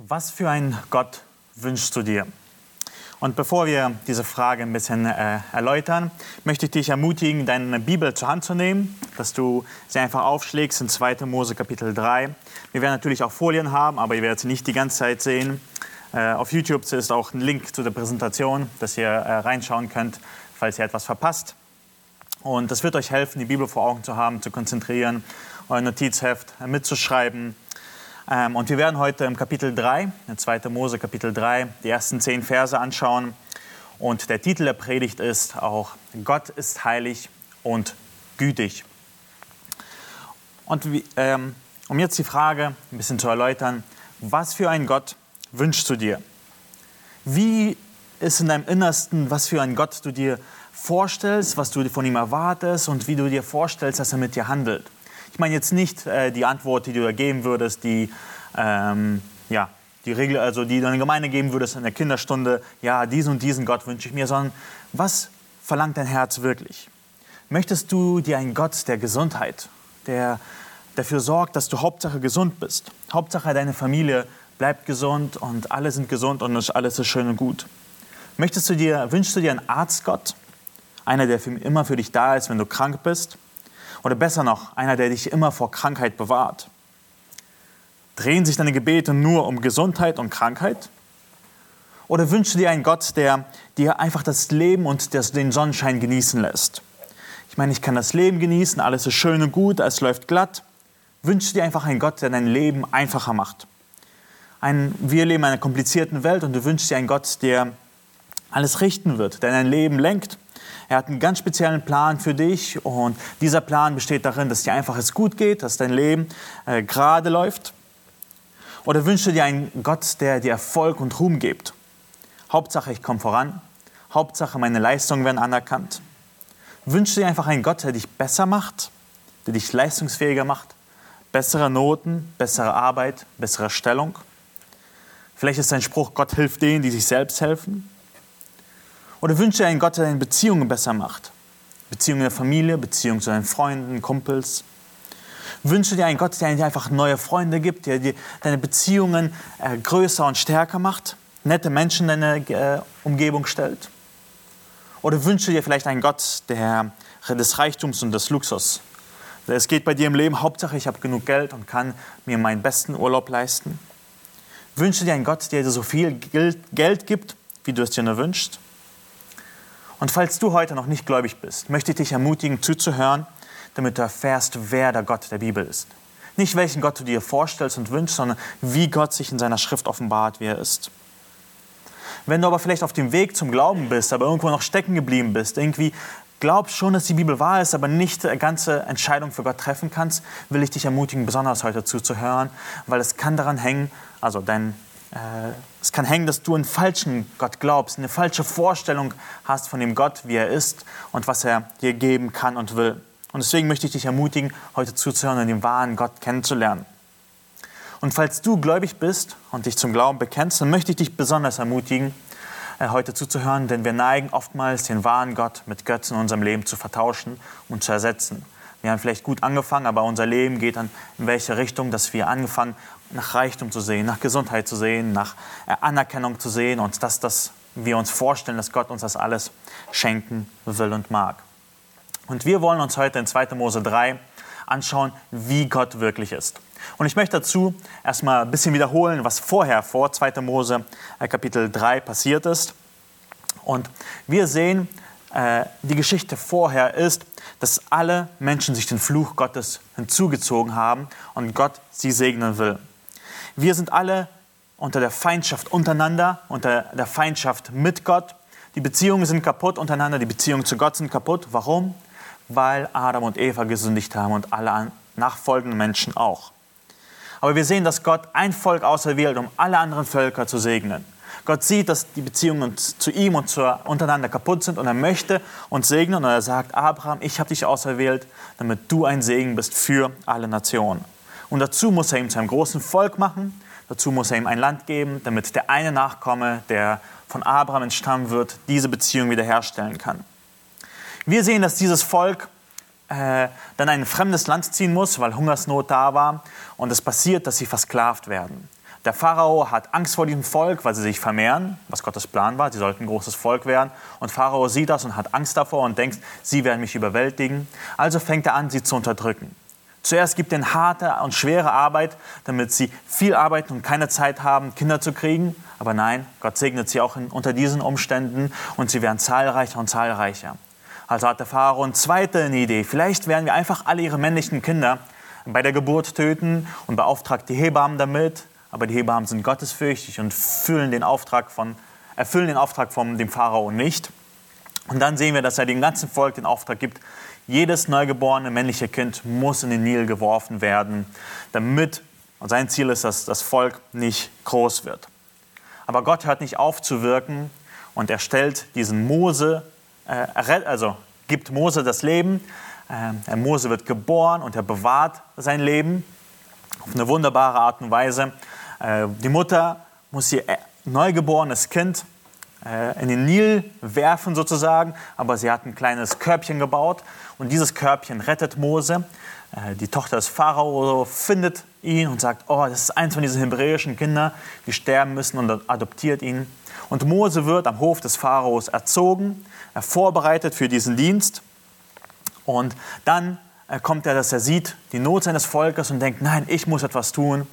Was für ein Gott wünschst du dir? Und bevor wir diese Frage ein bisschen äh, erläutern, möchte ich dich ermutigen, deine Bibel zur Hand zu nehmen, dass du sie einfach aufschlägst in 2. Mose Kapitel 3. Wir werden natürlich auch Folien haben, aber ihr werdet sie nicht die ganze Zeit sehen. Äh, auf YouTube ist auch ein Link zu der Präsentation, dass ihr äh, reinschauen könnt, falls ihr etwas verpasst. Und das wird euch helfen, die Bibel vor Augen zu haben, zu konzentrieren, euer Notizheft mitzuschreiben ähm, und wir werden heute im Kapitel 3, in 2. Mose Kapitel 3, die ersten zehn Verse anschauen. Und der Titel der Predigt ist auch Gott ist heilig und gütig. Und ähm, um jetzt die Frage ein bisschen zu erläutern, was für ein Gott wünschst du dir? Wie ist in deinem Innersten, was für ein Gott du dir vorstellst, was du von ihm erwartest und wie du dir vorstellst, dass er mit dir handelt? Ich meine jetzt nicht äh, die Antwort, die du da geben würdest, die, ähm, ja, die Regel, also die du in der Gemeinde geben würdest in der Kinderstunde, ja, diesen und diesen Gott wünsche ich mir, sondern was verlangt dein Herz wirklich? Möchtest du dir einen Gott der Gesundheit, der dafür sorgt, dass du Hauptsache gesund bist? Hauptsache deine Familie bleibt gesund und alle sind gesund und alles ist schön und gut. Möchtest du dir, wünschst du dir einen Arztgott? Einer, der für, immer für dich da ist, wenn du krank bist? Oder besser noch, einer, der dich immer vor Krankheit bewahrt. Drehen sich deine Gebete nur um Gesundheit und Krankheit? Oder wünschst du dir einen Gott, der dir einfach das Leben und den Sonnenschein genießen lässt? Ich meine, ich kann das Leben genießen, alles ist schön und gut, es läuft glatt. Wünschst du dir einfach einen Gott, der dein Leben einfacher macht? Ein, wir leben in einer komplizierten Welt und du wünschst dir einen Gott, der alles richten wird, der dein Leben lenkt er hat einen ganz speziellen Plan für dich und dieser Plan besteht darin, dass dir einfach es gut geht, dass dein Leben äh, gerade läuft. Oder wünschst du dir einen Gott, der dir Erfolg und Ruhm gibt? Hauptsache, ich komme voran. Hauptsache, meine Leistungen werden anerkannt. Wünschst du dir einfach einen Gott, der dich besser macht, der dich leistungsfähiger macht? Bessere Noten, bessere Arbeit, bessere Stellung? Vielleicht ist dein Spruch, Gott hilft denen, die sich selbst helfen. Oder wünsche dir einen Gott, der deine Beziehungen besser macht. Beziehungen der Familie, Beziehungen zu deinen Freunden, Kumpels. Wünsche dir einen Gott, der dir einfach neue Freunde gibt, der dir deine Beziehungen äh, größer und stärker macht, nette Menschen in deine äh, Umgebung stellt. Oder wünsche dir vielleicht einen Gott der, des Reichtums und des Luxus. Es geht bei dir im Leben, Hauptsache ich habe genug Geld und kann mir meinen besten Urlaub leisten. Wünsche dir einen Gott, der dir so viel Geld gibt, wie du es dir nur wünschst. Und falls du heute noch nicht gläubig bist, möchte ich dich ermutigen, zuzuhören, damit du erfährst, wer der Gott der Bibel ist. Nicht welchen Gott du dir vorstellst und wünschst, sondern wie Gott sich in seiner Schrift offenbart, wie er ist. Wenn du aber vielleicht auf dem Weg zum Glauben bist, aber irgendwo noch stecken geblieben bist, irgendwie glaubst schon, dass die Bibel wahr ist, aber nicht eine ganze Entscheidung für Gott treffen kannst, will ich dich ermutigen, besonders heute zuzuhören, weil es kann daran hängen, also dein äh, es kann hängen, dass du einen falschen Gott glaubst, eine falsche Vorstellung hast von dem Gott, wie er ist und was er dir geben kann und will. Und deswegen möchte ich dich ermutigen, heute zuzuhören und den wahren Gott kennenzulernen. Und falls du gläubig bist und dich zum Glauben bekennst, dann möchte ich dich besonders ermutigen, äh, heute zuzuhören, denn wir neigen oftmals den wahren Gott mit Götzen in unserem Leben zu vertauschen und zu ersetzen. Wir haben vielleicht gut angefangen, aber unser Leben geht dann in welche Richtung, dass wir angefangen nach Reichtum zu sehen, nach Gesundheit zu sehen, nach äh, Anerkennung zu sehen und dass, dass wir uns vorstellen, dass Gott uns das alles schenken will und mag. Und wir wollen uns heute in 2. Mose 3 anschauen, wie Gott wirklich ist. Und ich möchte dazu erstmal ein bisschen wiederholen, was vorher vor 2. Mose äh, Kapitel 3 passiert ist. Und wir sehen, äh, die Geschichte vorher ist, dass alle Menschen sich den Fluch Gottes hinzugezogen haben und Gott sie segnen will. Wir sind alle unter der Feindschaft untereinander, unter der Feindschaft mit Gott. Die Beziehungen sind kaputt untereinander, die Beziehungen zu Gott sind kaputt. Warum? Weil Adam und Eva gesündigt haben und alle nachfolgenden Menschen auch. Aber wir sehen, dass Gott ein Volk auserwählt, um alle anderen Völker zu segnen. Gott sieht, dass die Beziehungen zu ihm und zu untereinander kaputt sind und er möchte uns segnen und er sagt, Abraham, ich habe dich auserwählt, damit du ein Segen bist für alle Nationen. Und dazu muss er ihm zu einem großen Volk machen. Dazu muss er ihm ein Land geben, damit der eine Nachkomme, der von Abraham entstammen wird, diese Beziehung wiederherstellen kann. Wir sehen, dass dieses Volk äh, dann ein fremdes Land ziehen muss, weil Hungersnot da war. Und es passiert, dass sie versklavt werden. Der Pharao hat Angst vor diesem Volk, weil sie sich vermehren, was Gottes Plan war. Sie sollten ein großes Volk werden. Und Pharao sieht das und hat Angst davor und denkt, sie werden mich überwältigen. Also fängt er an, sie zu unterdrücken. Zuerst gibt ihnen harte und schwere Arbeit, damit sie viel arbeiten und keine Zeit haben, Kinder zu kriegen. Aber nein, Gott segnet sie auch in, unter diesen Umständen und sie werden zahlreicher und zahlreicher. Also hat der Pharao eine zweite Idee. Vielleicht werden wir einfach alle ihre männlichen Kinder bei der Geburt töten und beauftragt die Hebammen damit aber die Hebammen sind gottesfürchtig und füllen den Auftrag von, erfüllen den Auftrag von dem Pharao nicht. Und dann sehen wir, dass er dem ganzen Volk den Auftrag gibt, jedes neugeborene männliche Kind muss in den Nil geworfen werden, damit, und sein Ziel ist, dass das Volk nicht groß wird. Aber Gott hört nicht auf zu wirken und er stellt diesen Mose, äh, also gibt Mose das Leben. Äh, Mose wird geboren und er bewahrt sein Leben auf eine wunderbare Art und Weise. Äh, die Mutter muss ihr äh, neugeborenes Kind äh, in den Nil werfen sozusagen, aber sie hat ein kleines Körbchen gebaut und dieses Körbchen rettet Mose. Die Tochter des Pharao findet ihn und sagt, oh, das ist eins von diesen hebräischen Kindern, die sterben müssen und adoptiert ihn. Und Mose wird am Hof des Pharaos erzogen, vorbereitet für diesen Dienst. Und dann kommt er, dass er sieht die Not seines Volkes und denkt, nein, ich muss etwas tun.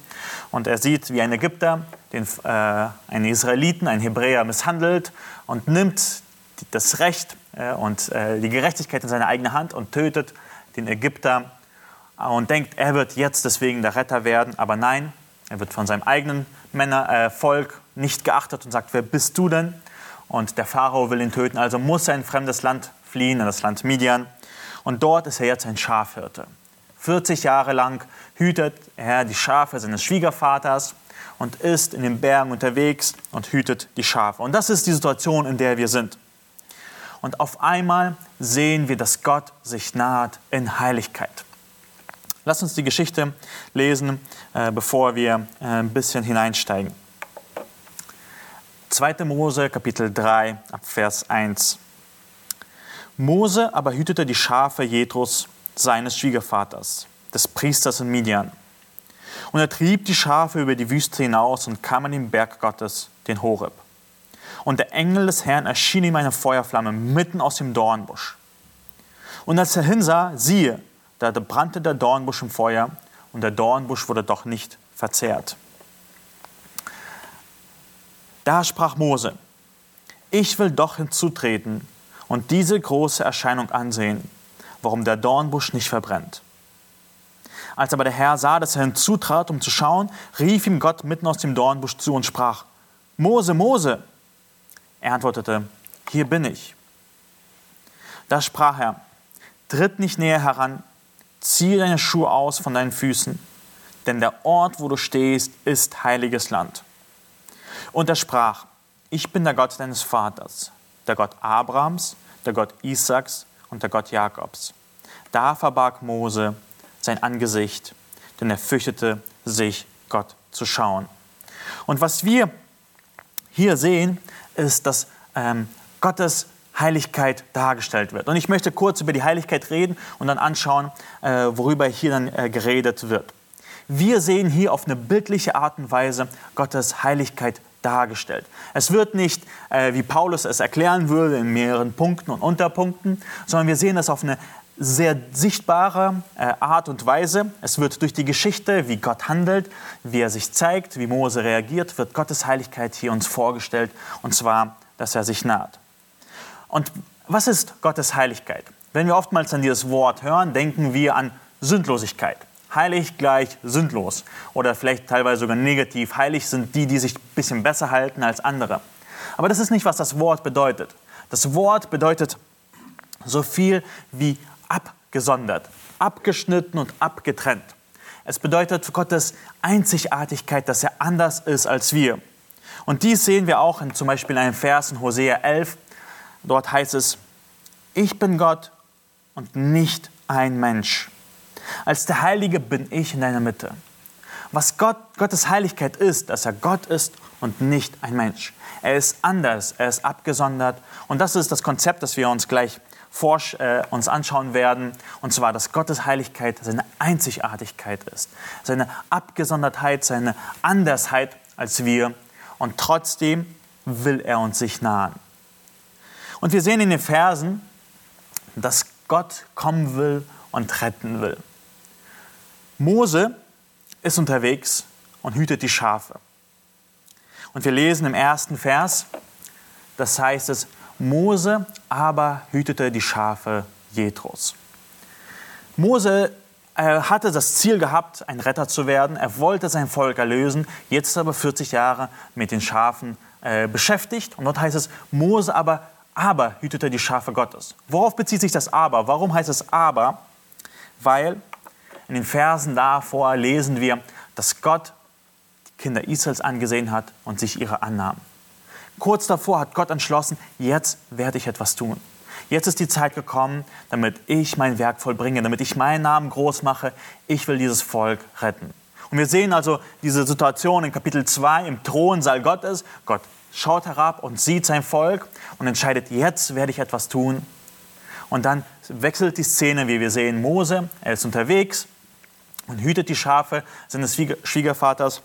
Und er sieht, wie ein Ägypter den, äh, einen Israeliten, einen Hebräer misshandelt und nimmt das Recht äh, und äh, die Gerechtigkeit in seine eigene Hand und tötet den Ägypter und denkt, er wird jetzt deswegen der Retter werden. Aber nein, er wird von seinem eigenen Männer, äh, Volk nicht geachtet und sagt, wer bist du denn? Und der Pharao will ihn töten, also muss er in ein fremdes Land fliehen, in das Land Midian. Und dort ist er jetzt ein Schafhirte. 40 Jahre lang hütet er die Schafe seines Schwiegervaters und ist in den Bergen unterwegs und hütet die Schafe. Und das ist die Situation, in der wir sind. Und auf einmal sehen wir, dass Gott sich naht in Heiligkeit. Lass uns die Geschichte lesen, äh, bevor wir äh, ein bisschen hineinsteigen. 2. Mose, Kapitel 3, Vers 1. Mose aber hütete die Schafe Jethros, seines Schwiegervaters, des Priesters in Midian. Und er trieb die Schafe über die Wüste hinaus und kam an den Berg Gottes, den Horeb. Und der Engel des Herrn erschien ihm eine Feuerflamme mitten aus dem Dornbusch. Und als er hinsah, siehe, da brannte der Dornbusch im Feuer und der Dornbusch wurde doch nicht verzehrt. Da sprach Mose, ich will doch hinzutreten und diese große Erscheinung ansehen, warum der Dornbusch nicht verbrennt. Als aber der Herr sah, dass er hinzutrat, um zu schauen, rief ihm Gott mitten aus dem Dornbusch zu und sprach, Mose, Mose. Er antwortete, hier bin ich. Da sprach er, tritt nicht näher heran, ziehe deine Schuhe aus von deinen Füßen, denn der Ort, wo du stehst, ist heiliges Land. Und er sprach, ich bin der Gott deines Vaters, der Gott Abrahams, der Gott Isaaks und der Gott Jakobs. Da verbarg Mose sein Angesicht, denn er fürchtete sich, Gott zu schauen. Und was wir hier sehen, ist, dass ähm, Gottes Heiligkeit dargestellt wird. Und ich möchte kurz über die Heiligkeit reden und dann anschauen, äh, worüber hier dann äh, geredet wird. Wir sehen hier auf eine bildliche Art und Weise Gottes Heiligkeit dargestellt. Es wird nicht, äh, wie Paulus es erklären würde, in mehreren Punkten und Unterpunkten, sondern wir sehen es auf eine sehr sichtbare äh, Art und Weise. Es wird durch die Geschichte, wie Gott handelt, wie er sich zeigt, wie Mose reagiert, wird Gottes Heiligkeit hier uns vorgestellt, und zwar, dass er sich naht. Und was ist Gottes Heiligkeit? Wenn wir oftmals an dieses Wort hören, denken wir an Sündlosigkeit. Heilig gleich sündlos. Oder vielleicht teilweise sogar negativ. Heilig sind die, die sich ein bisschen besser halten als andere. Aber das ist nicht, was das Wort bedeutet. Das Wort bedeutet so viel wie abgesondert, abgeschnitten und abgetrennt. Es bedeutet Gottes Einzigartigkeit, dass er anders ist als wir. Und dies sehen wir auch in zum Beispiel einem Vers in Hosea 11. Dort heißt es, ich bin Gott und nicht ein Mensch. Als der Heilige bin ich in deiner Mitte. Was Gott, Gottes Heiligkeit ist, dass er Gott ist und nicht ein Mensch. Er ist anders, er ist abgesondert. Und das ist das Konzept, das wir uns gleich äh, uns anschauen werden. Und zwar, dass Gottes Heiligkeit seine Einzigartigkeit ist, seine Abgesondertheit, seine Andersheit als wir. Und trotzdem will er uns sich nahen. Und wir sehen in den Versen, dass Gott kommen will und retten will. Mose ist unterwegs und hütet die Schafe. Und wir lesen im ersten Vers, das heißt es, Mose aber hütete die Schafe Jethros. Mose äh, hatte das Ziel gehabt, ein Retter zu werden. Er wollte sein Volk erlösen. Jetzt ist er aber 40 Jahre mit den Schafen äh, beschäftigt. Und dort heißt es, Mose aber, aber hütete die Schafe Gottes. Worauf bezieht sich das aber? Warum heißt es aber? Weil in den Versen davor lesen wir, dass Gott die Kinder Israels angesehen hat und sich ihre annahm. Kurz davor hat Gott entschlossen, jetzt werde ich etwas tun. Jetzt ist die Zeit gekommen, damit ich mein Werk vollbringe, damit ich meinen Namen groß mache. Ich will dieses Volk retten. Und wir sehen also diese Situation in Kapitel 2 im Thronsaal Gottes. Gott schaut herab und sieht sein Volk und entscheidet, jetzt werde ich etwas tun. Und dann wechselt die Szene, wie wir sehen, Mose, er ist unterwegs und hütet die Schafe seines Schwiegervaters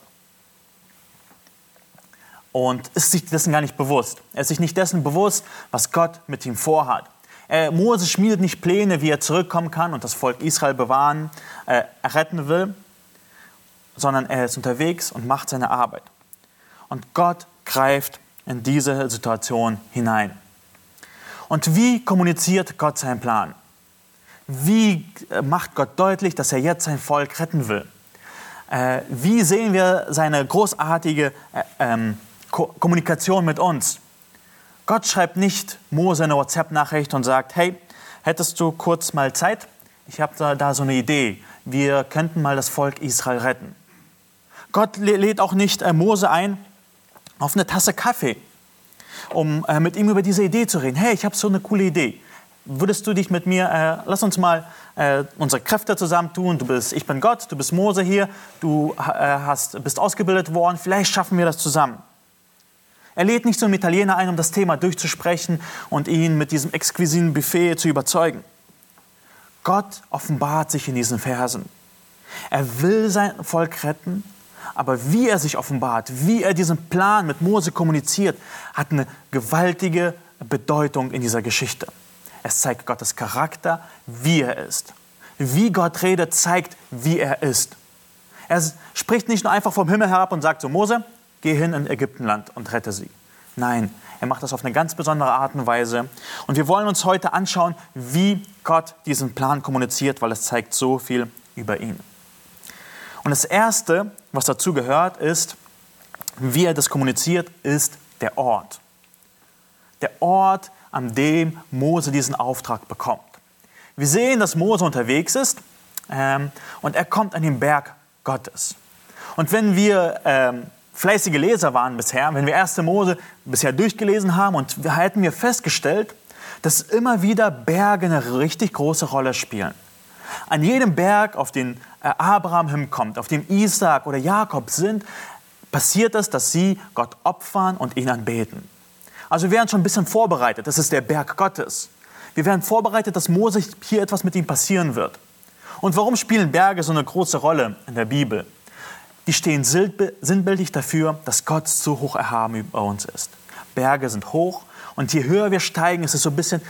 und ist sich dessen gar nicht bewusst. Er ist sich nicht dessen bewusst, was Gott mit ihm vorhat. Äh, Mose schmiedet nicht Pläne, wie er zurückkommen kann und das Volk Israel bewahren, äh, retten will, sondern er ist unterwegs und macht seine Arbeit. Und Gott greift in diese Situation hinein. Und wie kommuniziert Gott seinen Plan? Wie äh, macht Gott deutlich, dass er jetzt sein Volk retten will? Äh, wie sehen wir seine großartige äh, ähm, Ko Kommunikation mit uns. Gott schreibt nicht Mose eine WhatsApp-Nachricht und sagt, hey, hättest du kurz mal Zeit? Ich habe da, da so eine Idee. Wir könnten mal das Volk Israel retten. Gott lädt auch nicht äh, Mose ein auf eine Tasse Kaffee, um äh, mit ihm über diese Idee zu reden. Hey, ich habe so eine coole Idee. Würdest du dich mit mir, äh, lass uns mal äh, unsere Kräfte zusammentun. Du bist, ich bin Gott, du bist Mose hier, du äh, hast, bist ausgebildet worden, vielleicht schaffen wir das zusammen. Er lädt nicht so einen Italiener ein, um das Thema durchzusprechen und ihn mit diesem exquisiten Buffet zu überzeugen. Gott offenbart sich in diesen Versen. Er will sein Volk retten, aber wie er sich offenbart, wie er diesen Plan mit Mose kommuniziert, hat eine gewaltige Bedeutung in dieser Geschichte. Es zeigt Gottes Charakter, wie er ist. Wie Gott redet, zeigt, wie er ist. Er spricht nicht nur einfach vom Himmel herab und sagt so, Mose, geh hin in Ägyptenland und rette sie. Nein, er macht das auf eine ganz besondere Art und Weise. Und wir wollen uns heute anschauen, wie Gott diesen Plan kommuniziert, weil es zeigt so viel über ihn. Und das Erste, was dazu gehört, ist, wie er das kommuniziert, ist der Ort. Der Ort, an dem Mose diesen Auftrag bekommt. Wir sehen, dass Mose unterwegs ist ähm, und er kommt an den Berg Gottes. Und wenn wir ähm, fleißige Leser waren bisher, wenn wir 1. Mose bisher durchgelesen haben und hätten wir festgestellt, dass immer wieder Berge eine richtig große Rolle spielen. An jedem Berg, auf den äh, Abraham hinkommt, auf dem Isaac oder Jakob sind, passiert es, dass sie Gott opfern und ihn anbeten. Also wir werden schon ein bisschen vorbereitet. Das ist der Berg Gottes. Wir werden vorbereitet, dass Mose hier etwas mit ihm passieren wird. Und warum spielen Berge so eine große Rolle in der Bibel? Die stehen sinnbildlich dafür, dass Gott so hoch erhaben über uns ist. Berge sind hoch und je höher wir steigen, ist es so ein bisschen,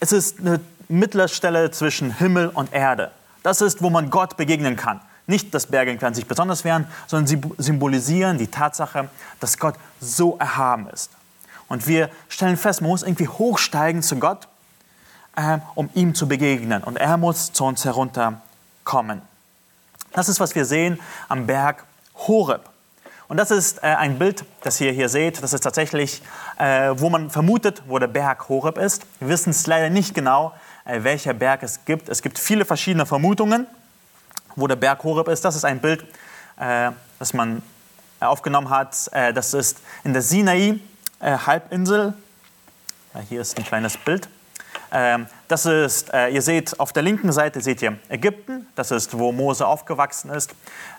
es ist eine mittlere Stelle zwischen Himmel und Erde. Das ist, wo man Gott begegnen kann. Nicht, dass Berge an sich besonders wären, sondern sie symbolisieren die Tatsache, dass Gott so erhaben ist. Und wir stellen fest, man muss irgendwie hochsteigen zu Gott, äh, um ihm zu begegnen. Und er muss zu uns herunterkommen. Das ist, was wir sehen am Berg Horeb. Und das ist äh, ein Bild, das ihr hier seht. Das ist tatsächlich, äh, wo man vermutet, wo der Berg Horeb ist. Wir wissen es leider nicht genau, äh, welcher Berg es gibt. Es gibt viele verschiedene Vermutungen, wo der Berg Horeb ist. Das ist ein Bild, äh, das man aufgenommen hat. Äh, das ist in der Sinai-Halbinsel. Äh, hier ist ein kleines Bild. Ähm, das ist, äh, ihr seht auf der linken Seite seht ihr Ägypten, das ist, wo Mose aufgewachsen ist.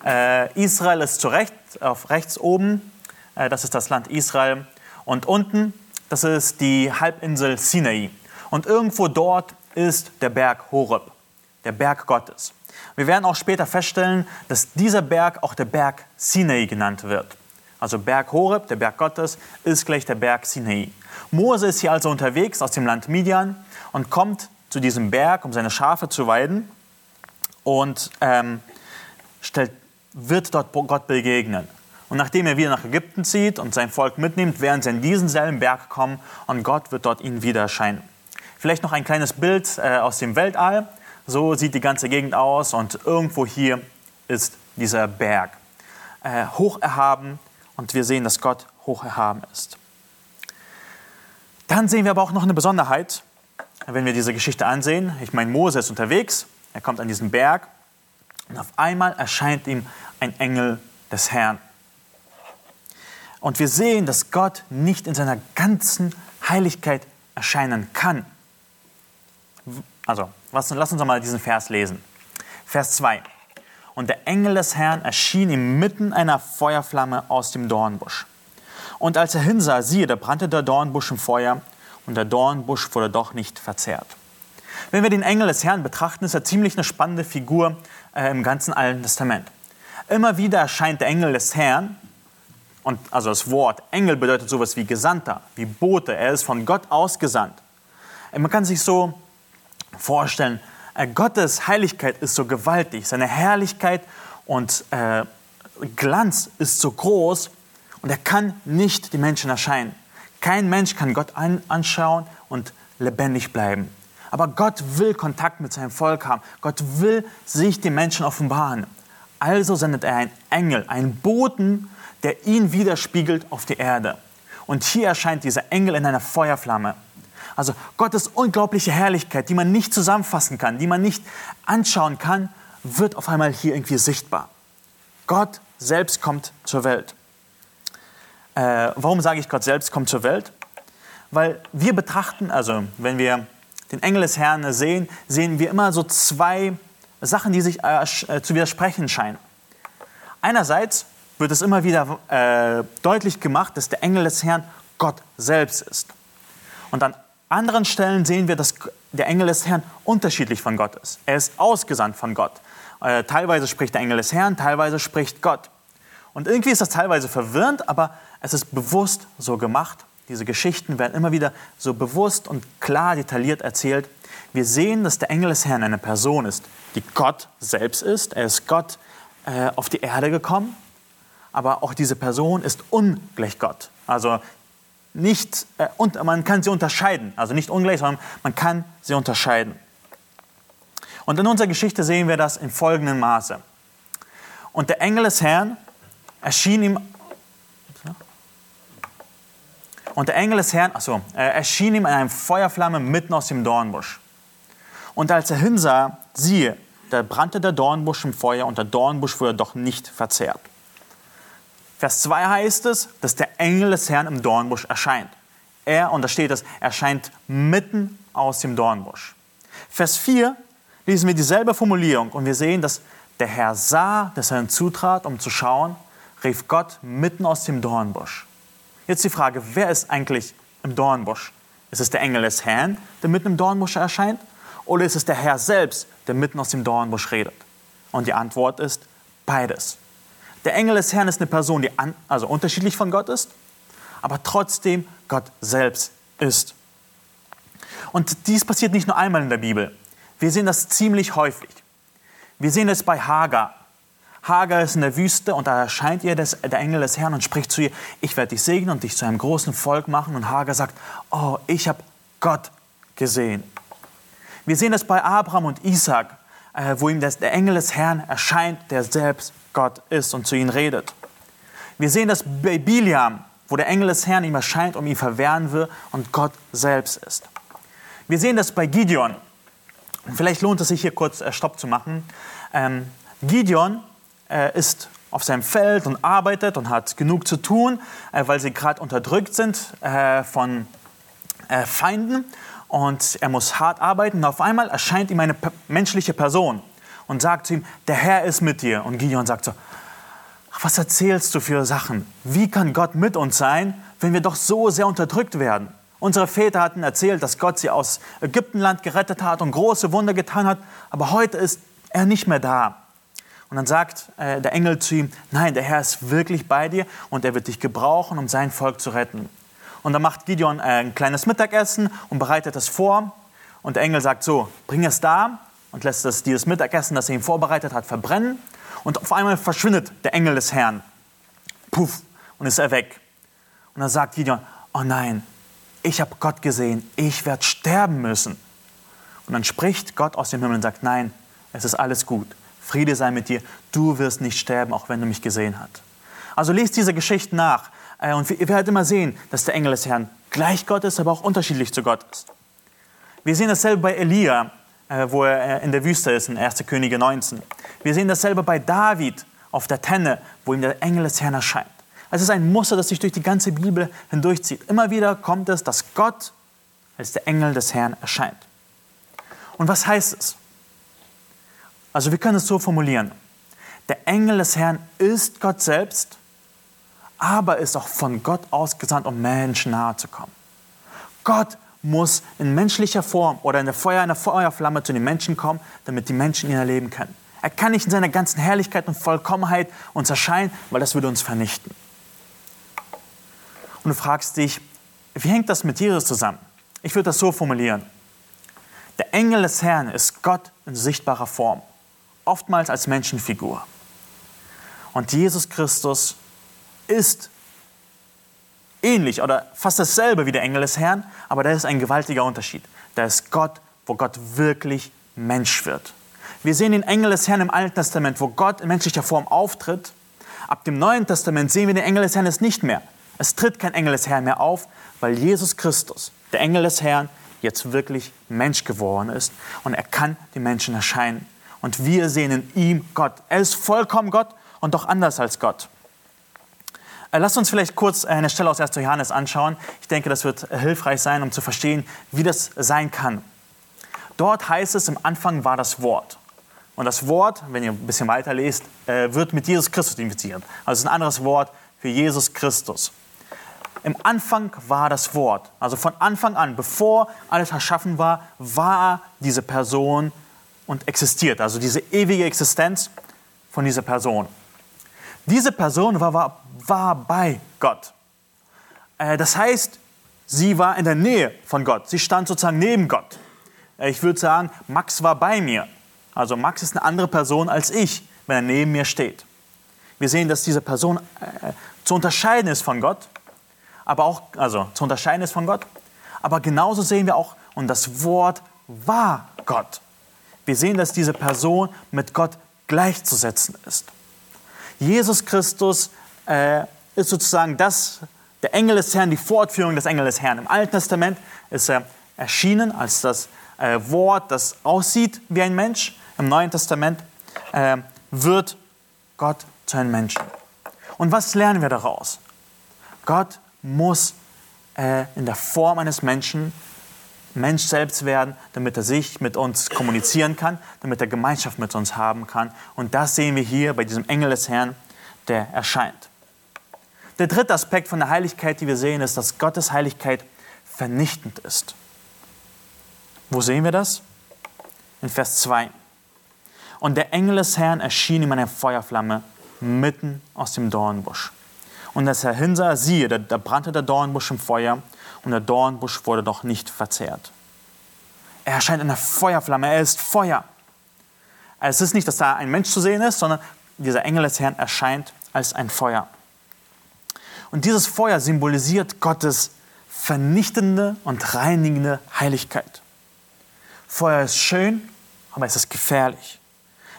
Äh, Israel ist zu Recht, auf rechts oben, äh, das ist das Land Israel. Und unten, das ist die Halbinsel Sinai. Und irgendwo dort ist der Berg Horeb, der Berg Gottes. Wir werden auch später feststellen, dass dieser Berg auch der Berg Sinai genannt wird. Also Berg Horeb, der Berg Gottes, ist gleich der Berg Sinai. Mose ist hier also unterwegs aus dem Land Midian und kommt zu diesem Berg, um seine Schafe zu weiden und ähm, stellt, wird dort Gott begegnen. Und nachdem er wieder nach Ägypten zieht und sein Volk mitnimmt, werden sie in diesen selben Berg kommen und Gott wird dort ihnen wieder erscheinen. Vielleicht noch ein kleines Bild äh, aus dem Weltall. So sieht die ganze Gegend aus und irgendwo hier ist dieser Berg. Äh, hoch erhaben und wir sehen, dass Gott hoch erhaben ist. Dann sehen wir aber auch noch eine Besonderheit, wenn wir diese Geschichte ansehen. Ich meine, Mose ist unterwegs, er kommt an diesen Berg und auf einmal erscheint ihm ein Engel des Herrn. Und wir sehen, dass Gott nicht in seiner ganzen Heiligkeit erscheinen kann. Also, lass uns mal diesen Vers lesen. Vers 2. Und der Engel des Herrn erschien inmitten einer Feuerflamme aus dem Dornbusch. Und als er hinsah, siehe, da brannte der Dornbusch im Feuer und der Dornbusch wurde doch nicht verzehrt. Wenn wir den Engel des Herrn betrachten, ist er ziemlich eine spannende Figur äh, im ganzen Alten Testament. Immer wieder erscheint der Engel des Herrn und also das Wort Engel bedeutet sowas wie Gesandter, wie Bote. Er ist von Gott ausgesandt. Man kann sich so vorstellen, äh, Gottes Heiligkeit ist so gewaltig, seine Herrlichkeit und äh, Glanz ist so groß und er kann nicht die Menschen erscheinen. Kein Mensch kann Gott an, anschauen und lebendig bleiben. Aber Gott will Kontakt mit seinem Volk haben. Gott will sich den Menschen offenbaren. Also sendet er einen Engel, einen Boten, der ihn widerspiegelt auf die Erde. Und hier erscheint dieser Engel in einer Feuerflamme. Also Gottes unglaubliche Herrlichkeit, die man nicht zusammenfassen kann, die man nicht anschauen kann, wird auf einmal hier irgendwie sichtbar. Gott selbst kommt zur Welt. Äh, warum sage ich, Gott selbst kommt zur Welt? Weil wir betrachten, also wenn wir den Engel des Herrn sehen, sehen wir immer so zwei Sachen, die sich äh, äh zu widersprechen scheinen. Einerseits wird es immer wieder äh, deutlich gemacht, dass der Engel des Herrn Gott selbst ist. Und an anderen Stellen sehen wir, dass der Engel des Herrn unterschiedlich von Gott ist. Er ist ausgesandt von Gott. Äh, teilweise spricht der Engel des Herrn, teilweise spricht Gott. Und irgendwie ist das teilweise verwirrend, aber es ist bewusst so gemacht. Diese Geschichten werden immer wieder so bewusst und klar detailliert erzählt. Wir sehen, dass der Engel des Herrn eine Person ist, die Gott selbst ist. Er ist Gott äh, auf die Erde gekommen aber auch diese Person ist ungleich Gott. Also nicht, äh, und man kann sie unterscheiden. Also nicht ungleich, sondern man kann sie unterscheiden. Und in unserer Geschichte sehen wir das in folgendem Maße. Und der Engel des Herrn erschien ihm. Und der Engel des Herrn, achso, erschien ihm in einer Feuerflamme mitten aus dem Dornbusch. Und als er hinsah, siehe, da brannte der Dornbusch im Feuer und der Dornbusch wurde doch nicht verzehrt. Vers 2 heißt es, dass der Engel des Herrn im Dornbusch erscheint. Er, und da steht es, erscheint mitten aus dem Dornbusch. Vers 4 lesen wir dieselbe Formulierung und wir sehen, dass der Herr sah, dass er hinzutrat, um zu schauen, rief Gott mitten aus dem Dornbusch. Jetzt die Frage, wer ist eigentlich im Dornbusch? Ist es der Engel des Herrn, der mitten im Dornbusch erscheint? Oder ist es der Herr selbst, der mitten aus dem Dornbusch redet? Und die Antwort ist beides. Der Engel des Herrn ist eine Person, die an, also unterschiedlich von Gott ist, aber trotzdem Gott selbst ist. Und dies passiert nicht nur einmal in der Bibel. Wir sehen das ziemlich häufig. Wir sehen es bei Hagar. Hagar ist in der Wüste und da erscheint ihr das, der Engel des Herrn und spricht zu ihr, ich werde dich segnen und dich zu einem großen Volk machen. Und Hagar sagt, oh, ich habe Gott gesehen. Wir sehen das bei Abraham und Isaac, äh, wo ihm das, der Engel des Herrn erscheint, der selbst Gott ist und zu ihnen redet. Wir sehen das bei Biliam, wo der Engel des Herrn ihm erscheint und ihn verwehren will und Gott selbst ist. Wir sehen das bei Gideon. Vielleicht lohnt es sich hier kurz äh, Stopp zu machen. Ähm, Gideon äh, ist auf seinem Feld und arbeitet und hat genug zu tun, äh, weil sie gerade unterdrückt sind äh, von äh, Feinden und er muss hart arbeiten. Und auf einmal erscheint ihm eine menschliche Person und sagt zu ihm, der Herr ist mit dir. Und Gideon sagt so, was erzählst du für Sachen? Wie kann Gott mit uns sein, wenn wir doch so sehr unterdrückt werden? Unsere Väter hatten erzählt, dass Gott sie aus Ägyptenland gerettet hat und große Wunder getan hat, aber heute ist er nicht mehr da. Und dann sagt äh, der Engel zu ihm, nein, der Herr ist wirklich bei dir und er wird dich gebrauchen, um sein Volk zu retten. Und dann macht Gideon äh, ein kleines Mittagessen und bereitet es vor. Und der Engel sagt so, bring es da und lässt das, dieses Mittagessen, das er ihm vorbereitet hat, verbrennen. Und auf einmal verschwindet der Engel des Herrn. Puff, und ist er weg. Und dann sagt Gideon, oh nein, ich habe Gott gesehen, ich werde sterben müssen. Und dann spricht Gott aus dem Himmel und sagt, nein, es ist alles gut. Friede sei mit dir, du wirst nicht sterben, auch wenn du mich gesehen hast. Also lest diese Geschichte nach äh, und ihr werdet immer sehen, dass der Engel des Herrn gleich Gott ist, aber auch unterschiedlich zu Gott ist. Wir sehen dasselbe bei Elia, äh, wo er äh, in der Wüste ist, in 1. Könige 19. Wir sehen dasselbe bei David auf der Tenne, wo ihm der Engel des Herrn erscheint. Es ist ein Muster, das sich durch die ganze Bibel hindurchzieht. Immer wieder kommt es, dass Gott als der Engel des Herrn erscheint. Und was heißt es? Also wir können es so formulieren. Der Engel des Herrn ist Gott selbst, aber ist auch von Gott ausgesandt, um Menschen nahe zu kommen. Gott muss in menschlicher Form oder in der Feuer, einer Feuerflamme zu den Menschen kommen, damit die Menschen ihn erleben können. Er kann nicht in seiner ganzen Herrlichkeit und Vollkommenheit uns erscheinen, weil das würde uns vernichten. Und du fragst dich, wie hängt das mit Jesus zusammen? Ich würde das so formulieren. Der Engel des Herrn ist Gott in sichtbarer Form, oftmals als Menschenfigur. Und Jesus Christus ist ähnlich oder fast dasselbe wie der Engel des Herrn, aber da ist ein gewaltiger Unterschied. Da ist Gott, wo Gott wirklich Mensch wird. Wir sehen den Engel des Herrn im Alten Testament, wo Gott in menschlicher Form auftritt. Ab dem Neuen Testament sehen wir den Engel des Herrn es nicht mehr. Es tritt kein Engel des Herrn mehr auf, weil Jesus Christus, der Engel des Herrn, jetzt wirklich Mensch geworden ist und er kann den Menschen erscheinen. Und wir sehen in ihm Gott. Er ist vollkommen Gott und doch anders als Gott. Äh, Lasst uns vielleicht kurz eine Stelle aus 1. Johannes anschauen. Ich denke, das wird hilfreich sein, um zu verstehen, wie das sein kann. Dort heißt es, im Anfang war das Wort. Und das Wort, wenn ihr ein bisschen weiter lest, äh, wird mit Jesus Christus identifiziert. Also ein anderes Wort für Jesus Christus. Im Anfang war das Wort. Also von Anfang an, bevor alles erschaffen war, war diese Person und existiert. Also diese ewige Existenz von dieser Person. Diese Person war, war, war bei Gott. Äh, das heißt, sie war in der Nähe von Gott. Sie stand sozusagen neben Gott. Äh, ich würde sagen, Max war bei mir. Also Max ist eine andere Person als ich, wenn er neben mir steht. Wir sehen, dass diese Person äh, zu unterscheiden ist von Gott, aber auch, also zu unterscheiden ist von Gott. Aber genauso sehen wir auch, und das Wort war Gott. Wir sehen, dass diese Person mit Gott gleichzusetzen ist. Jesus Christus äh, ist sozusagen das, der Engel des Herrn, die Fortführung des Engels des Herrn. Im Alten Testament ist er erschienen als das äh, Wort, das aussieht wie ein Mensch. Im Neuen Testament äh, wird Gott zu einem Menschen. Und was lernen wir daraus? Gott muss äh, in der Form eines Menschen Mensch selbst werden, damit er sich mit uns kommunizieren kann, damit er Gemeinschaft mit uns haben kann. Und das sehen wir hier bei diesem Engel des Herrn, der erscheint. Der dritte Aspekt von der Heiligkeit, die wir sehen, ist, dass Gottes Heiligkeit vernichtend ist. Wo sehen wir das? In Vers 2. Und der Engel des Herrn erschien ihm eine Feuerflamme mitten aus dem Dornbusch. Und als er hinsah, siehe, da, da brannte der Dornbusch im Feuer und der Dornbusch wurde doch nicht verzehrt. Er erscheint in der Feuerflamme, er ist Feuer. Es ist nicht, dass da ein Mensch zu sehen ist, sondern dieser Engel des Herrn erscheint als ein Feuer. Und dieses Feuer symbolisiert Gottes vernichtende und reinigende Heiligkeit. Feuer ist schön, aber es ist gefährlich.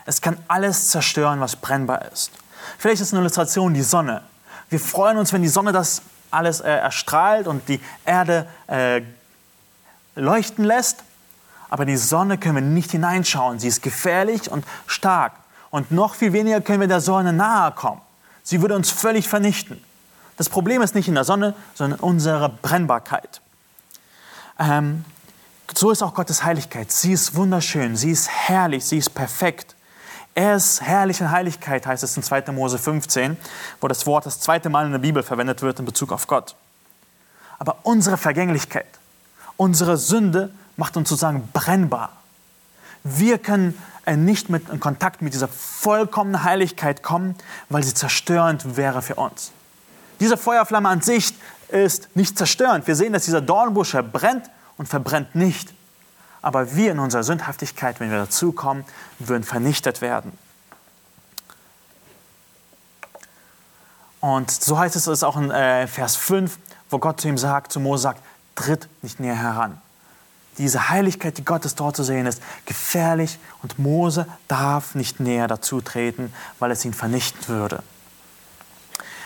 Es kann alles zerstören, was brennbar ist. Vielleicht ist eine Illustration die Sonne. Wir freuen uns, wenn die Sonne das alles äh, erstrahlt und die Erde äh, leuchten lässt. Aber die Sonne können wir nicht hineinschauen. Sie ist gefährlich und stark. Und noch viel weniger können wir der Sonne nahe kommen. Sie würde uns völlig vernichten. Das Problem ist nicht in der Sonne, sondern in unserer Brennbarkeit. Ähm, so ist auch Gottes Heiligkeit. Sie ist wunderschön, sie ist herrlich, sie ist perfekt. Er ist herrlich in Heiligkeit, heißt es in 2. Mose 15, wo das Wort das zweite Mal in der Bibel verwendet wird in Bezug auf Gott. Aber unsere Vergänglichkeit, unsere Sünde macht uns sozusagen brennbar. Wir können äh, nicht mit, in Kontakt mit dieser vollkommenen Heiligkeit kommen, weil sie zerstörend wäre für uns. Diese Feuerflamme an sich ist nicht zerstörend. Wir sehen, dass dieser Dornbusch brennt und verbrennt nicht. Aber wir in unserer Sündhaftigkeit, wenn wir dazukommen, würden vernichtet werden. Und so heißt es auch in äh, Vers 5, wo Gott zu ihm sagt, zu Mose sagt, tritt nicht näher heran. Diese Heiligkeit, die Gottes dort zu sehen ist, gefährlich und Mose darf nicht näher dazu treten, weil es ihn vernichten würde.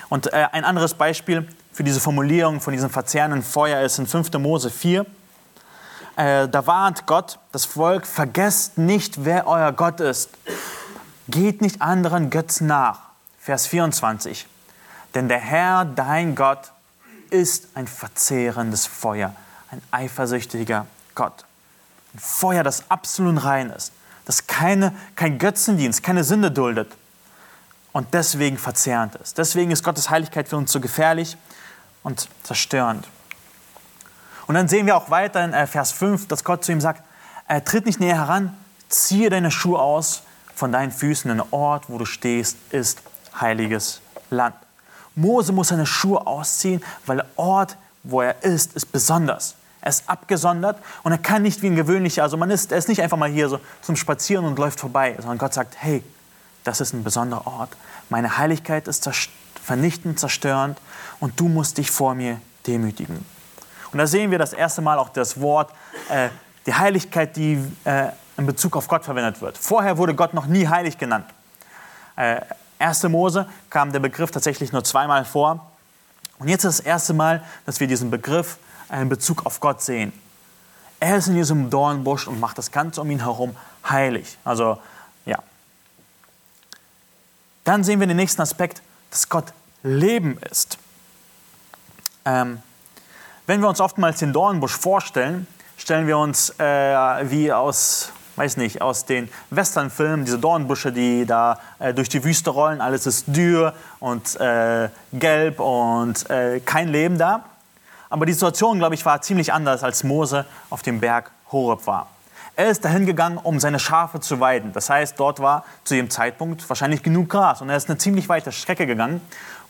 Und äh, ein anderes Beispiel für diese Formulierung von diesem verzehrenden Feuer ist in 5. Mose 4. Äh, da warnt Gott das Volk, vergesst nicht, wer euer Gott ist. Geht nicht anderen Götzen nach. Vers 24. Denn der Herr, dein Gott, ist ein verzehrendes Feuer, ein eifersüchtiger Gott. Ein Feuer, das absolut rein ist, das keine, kein Götzendienst, keine Sünde duldet und deswegen verzehrend ist. Deswegen ist Gottes Heiligkeit für uns so gefährlich und zerstörend. Und dann sehen wir auch weiter in äh, Vers 5, dass Gott zu ihm sagt, äh, tritt nicht näher heran, ziehe deine Schuhe aus von deinen Füßen, denn der Ort, wo du stehst, ist heiliges Land. Mose muss seine Schuhe ausziehen, weil der Ort, wo er ist, ist besonders. Er ist abgesondert und er kann nicht wie ein gewöhnlicher, also man ist, er ist nicht einfach mal hier so zum Spazieren und läuft vorbei, sondern Gott sagt, hey, das ist ein besonderer Ort. Meine Heiligkeit ist vernichtend, zerstörend und du musst dich vor mir demütigen. Und da sehen wir das erste Mal auch das Wort, äh, die Heiligkeit, die äh, in Bezug auf Gott verwendet wird. Vorher wurde Gott noch nie heilig genannt. Äh, 1. Mose kam der Begriff tatsächlich nur zweimal vor. Und jetzt ist das erste Mal, dass wir diesen Begriff in Bezug auf Gott sehen. Er ist in diesem Dornbusch und macht das Ganze um ihn herum heilig. Also, ja. Dann sehen wir den nächsten Aspekt, dass Gott Leben ist. Ähm, wenn wir uns oftmals den Dornbusch vorstellen, stellen wir uns äh, wie aus weiß nicht, aus den Westernfilmen, diese Dornbüsche, die da äh, durch die Wüste rollen, alles ist dürr und äh, gelb und äh, kein Leben da. Aber die Situation, glaube ich, war ziemlich anders, als Mose auf dem Berg Horeb war. Er ist dahin gegangen, um seine Schafe zu weiden. Das heißt, dort war zu dem Zeitpunkt wahrscheinlich genug Gras. Und er ist eine ziemlich weite Strecke gegangen,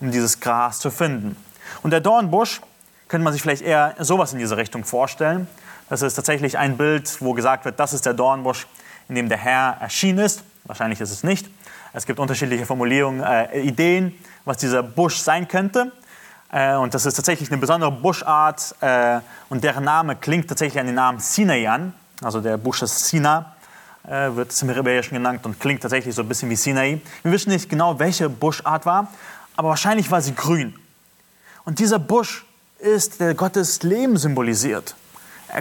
um dieses Gras zu finden. Und der Dornbusch, könnte man sich vielleicht eher sowas in diese Richtung vorstellen. Das ist tatsächlich ein Bild, wo gesagt wird, das ist der Dornbusch, in dem der Herr erschienen ist. Wahrscheinlich ist es nicht. Es gibt unterschiedliche Formulierungen, äh, Ideen, was dieser Busch sein könnte. Äh, und das ist tatsächlich eine besondere Buschart äh, und deren Name klingt tatsächlich an den Namen Sinai an. Also der Busch ist Sina, äh, wird es im Hebräischen genannt und klingt tatsächlich so ein bisschen wie Sinai. Wir wissen nicht genau, welche Buschart war, aber wahrscheinlich war sie grün. Und dieser Busch ist, der Gottes Leben symbolisiert.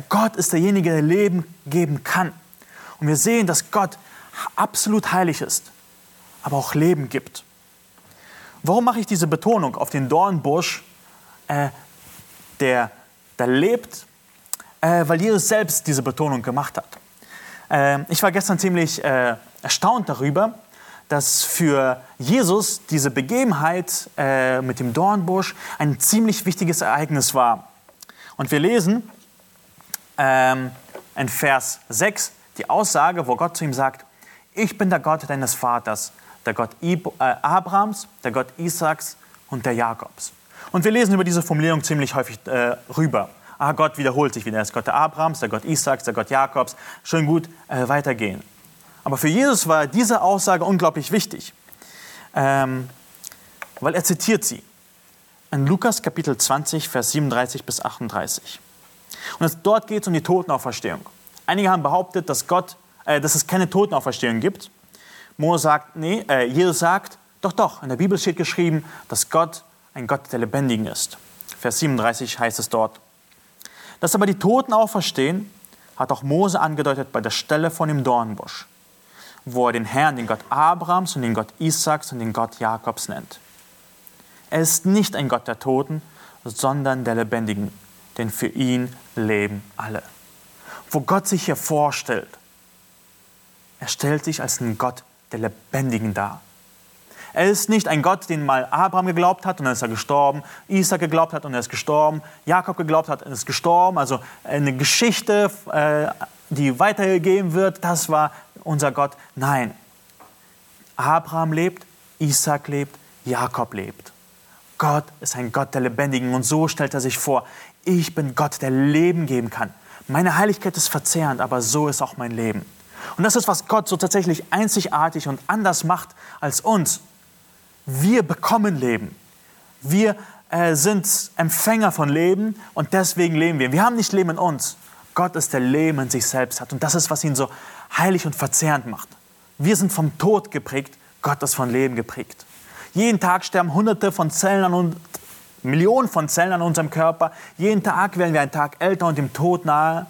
Gott ist derjenige, der Leben geben kann. Und wir sehen, dass Gott absolut heilig ist, aber auch Leben gibt. Warum mache ich diese Betonung auf den Dornbusch, äh, der, der lebt? Äh, weil Jesus selbst diese Betonung gemacht hat. Äh, ich war gestern ziemlich äh, erstaunt darüber, dass für Jesus diese Begebenheit äh, mit dem Dornbusch ein ziemlich wichtiges Ereignis war. Und wir lesen ähm, in Vers 6 die Aussage, wo Gott zu ihm sagt, ich bin der Gott deines Vaters, der Gott äh, Abrahams, der Gott Isaaks und der Jakobs. Und wir lesen über diese Formulierung ziemlich häufig äh, rüber. Ah, Gott wiederholt sich wieder. Er ist Gott der Abrahams, der Gott Isaaks, der Gott Jakobs. Schön gut, äh, weitergehen. Aber für Jesus war diese Aussage unglaublich wichtig, ähm, weil er zitiert sie. In Lukas Kapitel 20, Vers 37 bis 38. Und dort geht es um die Totenauferstehung. Einige haben behauptet, dass, Gott, äh, dass es keine Totenauferstehung gibt. Mose sagt, nee, äh, Jesus sagt, doch, doch, in der Bibel steht geschrieben, dass Gott ein Gott der Lebendigen ist. Vers 37 heißt es dort. Dass aber die Toten auferstehen, hat auch Mose angedeutet bei der Stelle von dem Dornbusch, wo er den Herrn, den Gott Abrahams und den Gott Isaaks und den Gott Jakobs nennt. Er ist nicht ein Gott der Toten, sondern der Lebendigen denn für ihn leben alle. Wo Gott sich hier vorstellt, er stellt sich als ein Gott der Lebendigen dar. Er ist nicht ein Gott, den mal Abraham geglaubt hat und dann ist er gestorben, Isaac geglaubt hat und er ist gestorben, Jakob geglaubt hat und ist gestorben. Also eine Geschichte, äh, die weitergegeben wird, das war unser Gott. Nein, Abraham lebt, Isaac lebt, Jakob lebt. Gott ist ein Gott der Lebendigen und so stellt er sich vor, ich bin Gott, der Leben geben kann. Meine Heiligkeit ist verzehrend, aber so ist auch mein Leben. Und das ist, was Gott so tatsächlich einzigartig und anders macht als uns. Wir bekommen Leben. Wir äh, sind Empfänger von Leben und deswegen leben wir. Wir haben nicht Leben in uns. Gott ist der Leben in sich selbst hat. Und das ist, was ihn so heilig und verzehrend macht. Wir sind vom Tod geprägt, Gott ist von Leben geprägt. Jeden Tag sterben Hunderte von Zellen an und Millionen von Zellen an unserem Körper. Jeden Tag werden wir einen Tag älter und dem Tod nahe.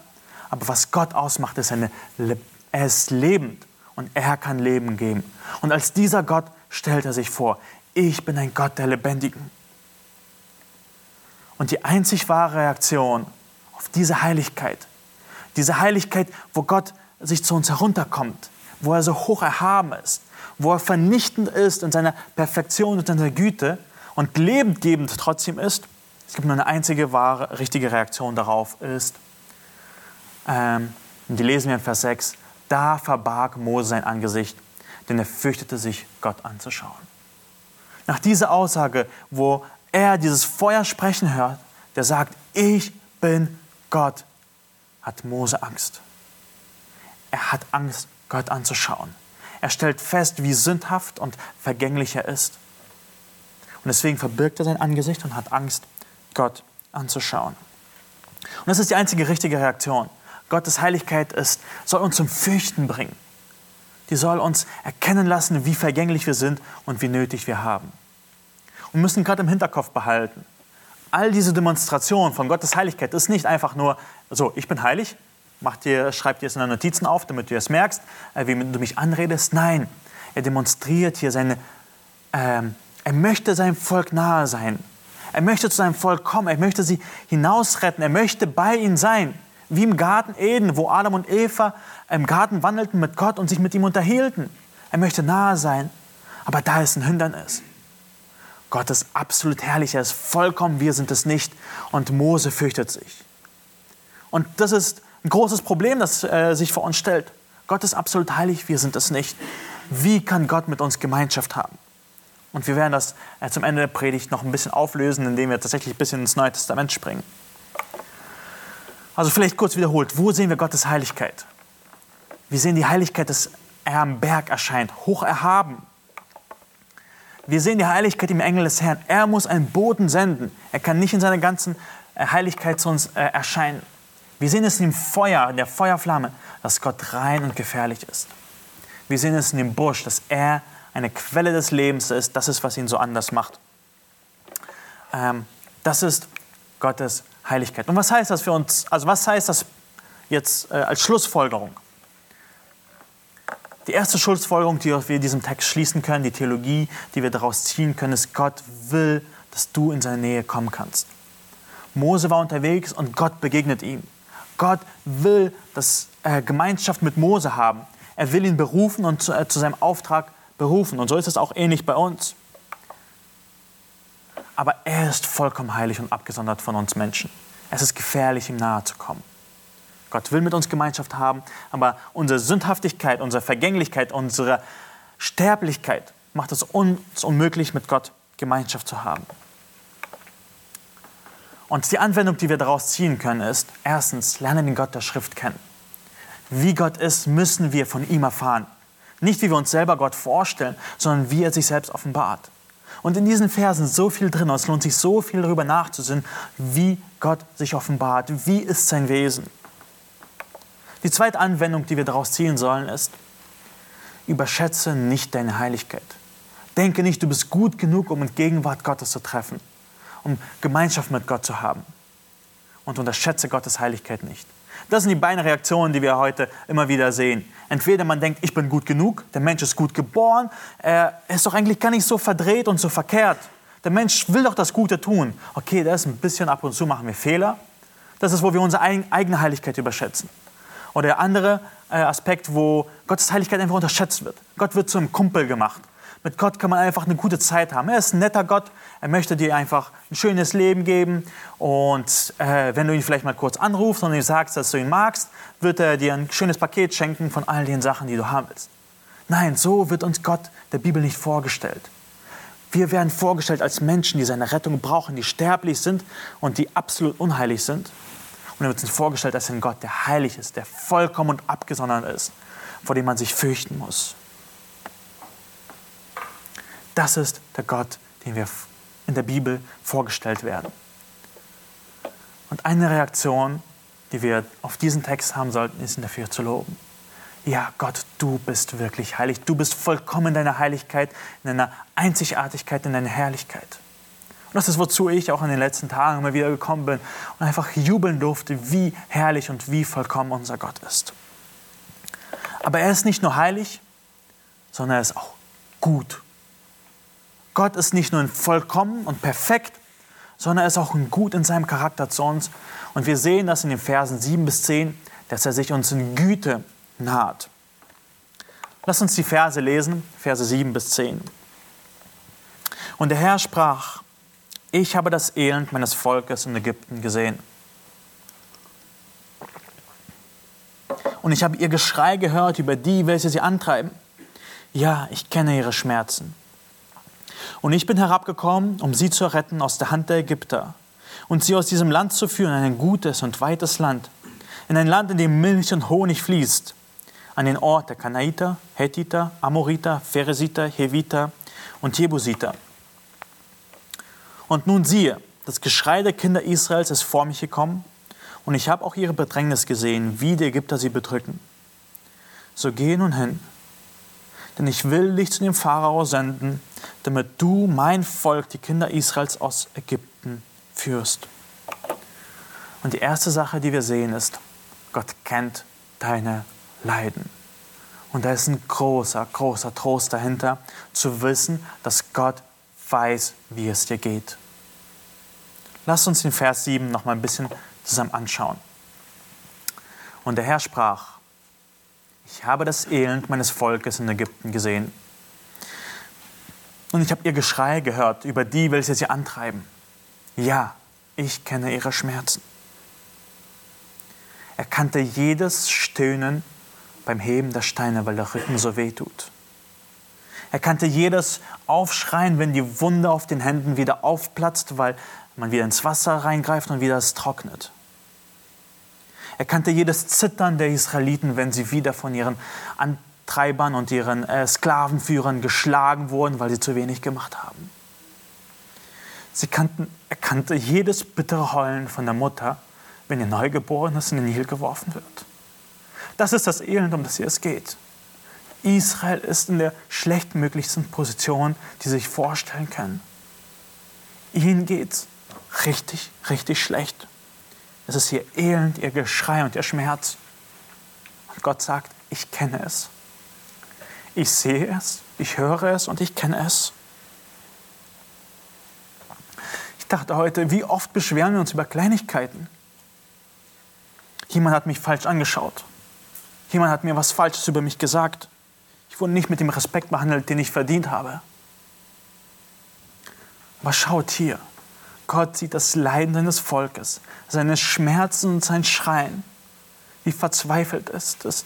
Aber was Gott ausmacht, ist eine, er ist lebend und er kann Leben geben. Und als dieser Gott stellt er sich vor, ich bin ein Gott der Lebendigen. Und die einzig wahre Reaktion auf diese Heiligkeit, diese Heiligkeit, wo Gott sich zu uns herunterkommt, wo er so hoch erhaben ist, wo er vernichtend ist in seiner Perfektion und in seiner Güte und lebendgebend trotzdem ist, es gibt nur eine einzige wahre, richtige Reaktion darauf, ist, ähm, die lesen wir in Vers 6, da verbarg Mose sein Angesicht, denn er fürchtete sich, Gott anzuschauen. Nach dieser Aussage, wo er dieses Feuer sprechen hört, der sagt, ich bin Gott, hat Mose Angst. Er hat Angst, Gott anzuschauen. Er stellt fest, wie sündhaft und vergänglich er ist. Und deswegen verbirgt er sein Angesicht und hat Angst, Gott anzuschauen. Und das ist die einzige richtige Reaktion. Gottes Heiligkeit ist, soll uns zum Fürchten bringen. Die soll uns erkennen lassen, wie vergänglich wir sind und wie nötig wir haben. Und müssen gerade im Hinterkopf behalten, all diese Demonstrationen von Gottes Heiligkeit ist nicht einfach nur so, ich bin heilig, mach dir, schreib dir es in deine Notizen auf, damit du es merkst, äh, wie du mich anredest. Nein, er demonstriert hier seine, ähm, er möchte seinem Volk nahe sein. Er möchte zu seinem Volk kommen, er möchte sie hinausretten, er möchte bei ihnen sein. Wie im Garten Eden, wo Adam und Eva im Garten wandelten mit Gott und sich mit ihm unterhielten. Er möchte nahe sein, aber da ist ein Hindernis. Gott ist absolut herrlich, er ist vollkommen, wir sind es nicht. Und Mose fürchtet sich. Und das ist ein großes Problem, das äh, sich vor uns stellt. Gott ist absolut heilig, wir sind es nicht. Wie kann Gott mit uns Gemeinschaft haben? Und wir werden das äh, zum Ende der Predigt noch ein bisschen auflösen, indem wir tatsächlich ein bisschen ins Neue Testament springen. Also vielleicht kurz wiederholt, wo sehen wir Gottes Heiligkeit? Wir sehen die Heiligkeit, dass er am Berg erscheint, hoch erhaben. Wir sehen die Heiligkeit im Engel des Herrn. Er muss einen Boden senden. Er kann nicht in seiner ganzen äh, Heiligkeit zu uns äh, erscheinen. Wir sehen es im Feuer, in der Feuerflamme, dass Gott rein und gefährlich ist. Wir sehen es in dem Busch, dass er eine Quelle des Lebens ist. Das ist, was ihn so anders macht. Ähm, das ist Gottes Heiligkeit. Und was heißt das für uns? Also was heißt das jetzt äh, als Schlussfolgerung? Die erste Schlussfolgerung, die wir diesem Text schließen können, die Theologie, die wir daraus ziehen können, ist, Gott will, dass du in seine Nähe kommen kannst. Mose war unterwegs und Gott begegnet ihm. Gott will das äh, Gemeinschaft mit Mose haben. Er will ihn berufen und zu, äh, zu seinem Auftrag berufen. Und so ist es auch ähnlich bei uns aber er ist vollkommen heilig und abgesondert von uns Menschen. Es ist gefährlich, ihm nahe zu kommen. Gott will mit uns Gemeinschaft haben, aber unsere Sündhaftigkeit, unsere Vergänglichkeit, unsere Sterblichkeit macht es uns unmöglich, mit Gott Gemeinschaft zu haben. Und die Anwendung, die wir daraus ziehen können, ist, erstens, lernen den Gott der Schrift kennen. Wie Gott ist, müssen wir von ihm erfahren. Nicht, wie wir uns selber Gott vorstellen, sondern wie er sich selbst offenbart. Und in diesen Versen so viel drin, und es lohnt sich so viel darüber nachzusinnen, wie Gott sich offenbart, wie ist sein Wesen. Die zweite Anwendung, die wir daraus ziehen sollen, ist, überschätze nicht deine Heiligkeit. Denke nicht, du bist gut genug, um in Gegenwart Gottes zu treffen, um Gemeinschaft mit Gott zu haben. Und unterschätze Gottes Heiligkeit nicht. Das sind die beiden Reaktionen, die wir heute immer wieder sehen. Entweder man denkt, ich bin gut genug, der Mensch ist gut geboren, er ist doch eigentlich gar nicht so verdreht und so verkehrt. Der Mensch will doch das Gute tun. Okay, das ist ein bisschen ab und zu machen wir Fehler. Das ist, wo wir unsere eigene Heiligkeit überschätzen. Oder der andere äh, Aspekt, wo Gottes Heiligkeit einfach unterschätzt wird. Gott wird zu einem Kumpel gemacht. Mit Gott kann man einfach eine gute Zeit haben. Er ist ein netter Gott. Er möchte dir einfach ein schönes Leben geben. Und äh, wenn du ihn vielleicht mal kurz anrufst und ihm sagst, dass du ihn magst, wird er dir ein schönes Paket schenken von all den Sachen, die du haben willst. Nein, so wird uns Gott der Bibel nicht vorgestellt. Wir werden vorgestellt als Menschen, die seine Rettung brauchen, die sterblich sind und die absolut unheilig sind. Und er wird uns vorgestellt als ein Gott, der heilig ist, der vollkommen und abgesondert ist, vor dem man sich fürchten muss. Das ist der Gott, den wir in der Bibel vorgestellt werden. Und eine Reaktion, die wir auf diesen Text haben sollten, ist ihn dafür zu loben. Ja, Gott, du bist wirklich heilig. Du bist vollkommen in deiner Heiligkeit, in deiner Einzigartigkeit, in deiner Herrlichkeit. Und das ist, wozu ich auch in den letzten Tagen immer wieder gekommen bin und einfach jubeln durfte, wie herrlich und wie vollkommen unser Gott ist. Aber er ist nicht nur heilig, sondern er ist auch gut. Gott ist nicht nur vollkommen und perfekt, sondern er ist auch gut in seinem Charakter zu uns. Und wir sehen das in den Versen 7 bis 10, dass er sich uns in Güte naht. Lass uns die Verse lesen, Verse 7 bis 10. Und der Herr sprach, ich habe das Elend meines Volkes in Ägypten gesehen. Und ich habe ihr Geschrei gehört über die, welche sie antreiben. Ja, ich kenne ihre Schmerzen. Und ich bin herabgekommen, um sie zu retten aus der Hand der Ägypter und sie aus diesem Land zu führen, in ein gutes und weites Land, in ein Land, in dem Milch und Honig fließt, an den Ort der Kanaiter, Hethiter, Amoriter, Pheresiter, Heviter und Jebusiter. Und nun siehe, das Geschrei der Kinder Israels ist vor mich gekommen, und ich habe auch ihre Bedrängnis gesehen, wie die Ägypter sie bedrücken. So geh nun hin, denn ich will dich zu dem Pharao senden, damit du mein Volk, die Kinder Israels aus Ägypten, führst. Und die erste Sache, die wir sehen, ist, Gott kennt deine Leiden. Und da ist ein großer, großer Trost dahinter, zu wissen, dass Gott weiß, wie es dir geht. Lass uns den Vers 7 noch mal ein bisschen zusammen anschauen. Und der Herr sprach, ich habe das Elend meines Volkes in Ägypten gesehen. Und ich habe ihr Geschrei gehört über die, welche sie antreiben. Ja, ich kenne ihre Schmerzen. Er kannte jedes Stöhnen beim Heben der Steine, weil der Rücken so weh tut. Er kannte jedes Aufschreien, wenn die Wunde auf den Händen wieder aufplatzt, weil man wieder ins Wasser reingreift und wieder es trocknet. Er kannte jedes Zittern der Israeliten, wenn sie wieder von ihren Antreibern und ihren äh, Sklavenführern geschlagen wurden, weil sie zu wenig gemacht haben. Sie kannten, er kannte jedes bittere Heulen von der Mutter, wenn ihr Neugeborenes in den Nil geworfen wird. Das ist das Elend, um das hier es geht. Israel ist in der schlechtmöglichsten Position, die Sie sich vorstellen können. Ihnen geht's richtig, richtig schlecht. Es ist ihr Elend, ihr Geschrei und ihr Schmerz. Und Gott sagt, ich kenne es. Ich sehe es, ich höre es und ich kenne es. Ich dachte heute, wie oft beschweren wir uns über Kleinigkeiten? Jemand hat mich falsch angeschaut. Jemand hat mir was Falsches über mich gesagt. Ich wurde nicht mit dem Respekt behandelt, den ich verdient habe. Aber schaut hier, Gott sieht das Leiden seines Volkes, seine Schmerzen und sein Schreien, wie verzweifelt es ist.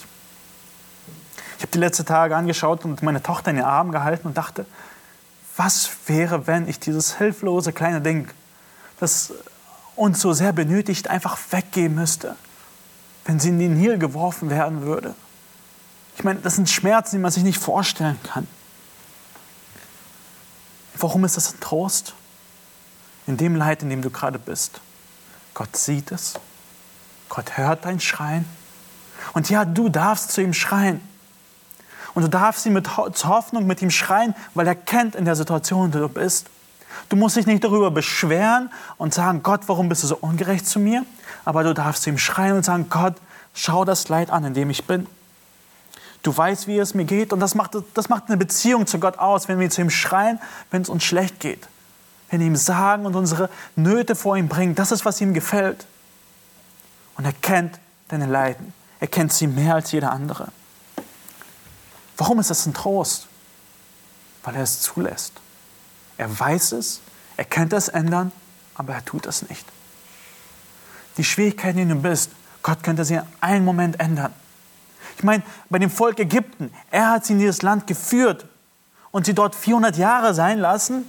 Ich habe die letzten Tage angeschaut und meine Tochter in den Arm gehalten und dachte, was wäre, wenn ich dieses hilflose kleine Ding, das uns so sehr benötigt, einfach weggeben müsste, wenn sie in den Nil geworfen werden würde. Ich meine, das sind Schmerzen, die man sich nicht vorstellen kann. Warum ist das ein Trost? In dem Leid, in dem du gerade bist. Gott sieht es. Gott hört dein Schreien. Und ja, du darfst zu ihm schreien. Und du darfst ihn mit Hoffnung mit ihm schreien, weil er kennt in der Situation, in der du bist. Du musst dich nicht darüber beschweren und sagen, Gott, warum bist du so ungerecht zu mir? Aber du darfst zu ihm schreien und sagen, Gott, schau das Leid an, in dem ich bin. Du weißt, wie es mir geht und das macht, das macht eine Beziehung zu Gott aus, wenn wir zu ihm schreien, wenn es uns schlecht geht wenn wir ihm sagen und unsere Nöte vor ihm bringen, das ist, was ihm gefällt. Und er kennt deine Leiden. Er kennt sie mehr als jeder andere. Warum ist das ein Trost? weil er es zulässt. Er weiß es, er könnte es ändern, aber er tut es nicht. Die Schwierigkeit, in der du bist, Gott könnte sie in einem Moment ändern. Ich meine, bei dem Volk Ägypten, er hat sie in dieses Land geführt und sie dort 400 Jahre sein lassen.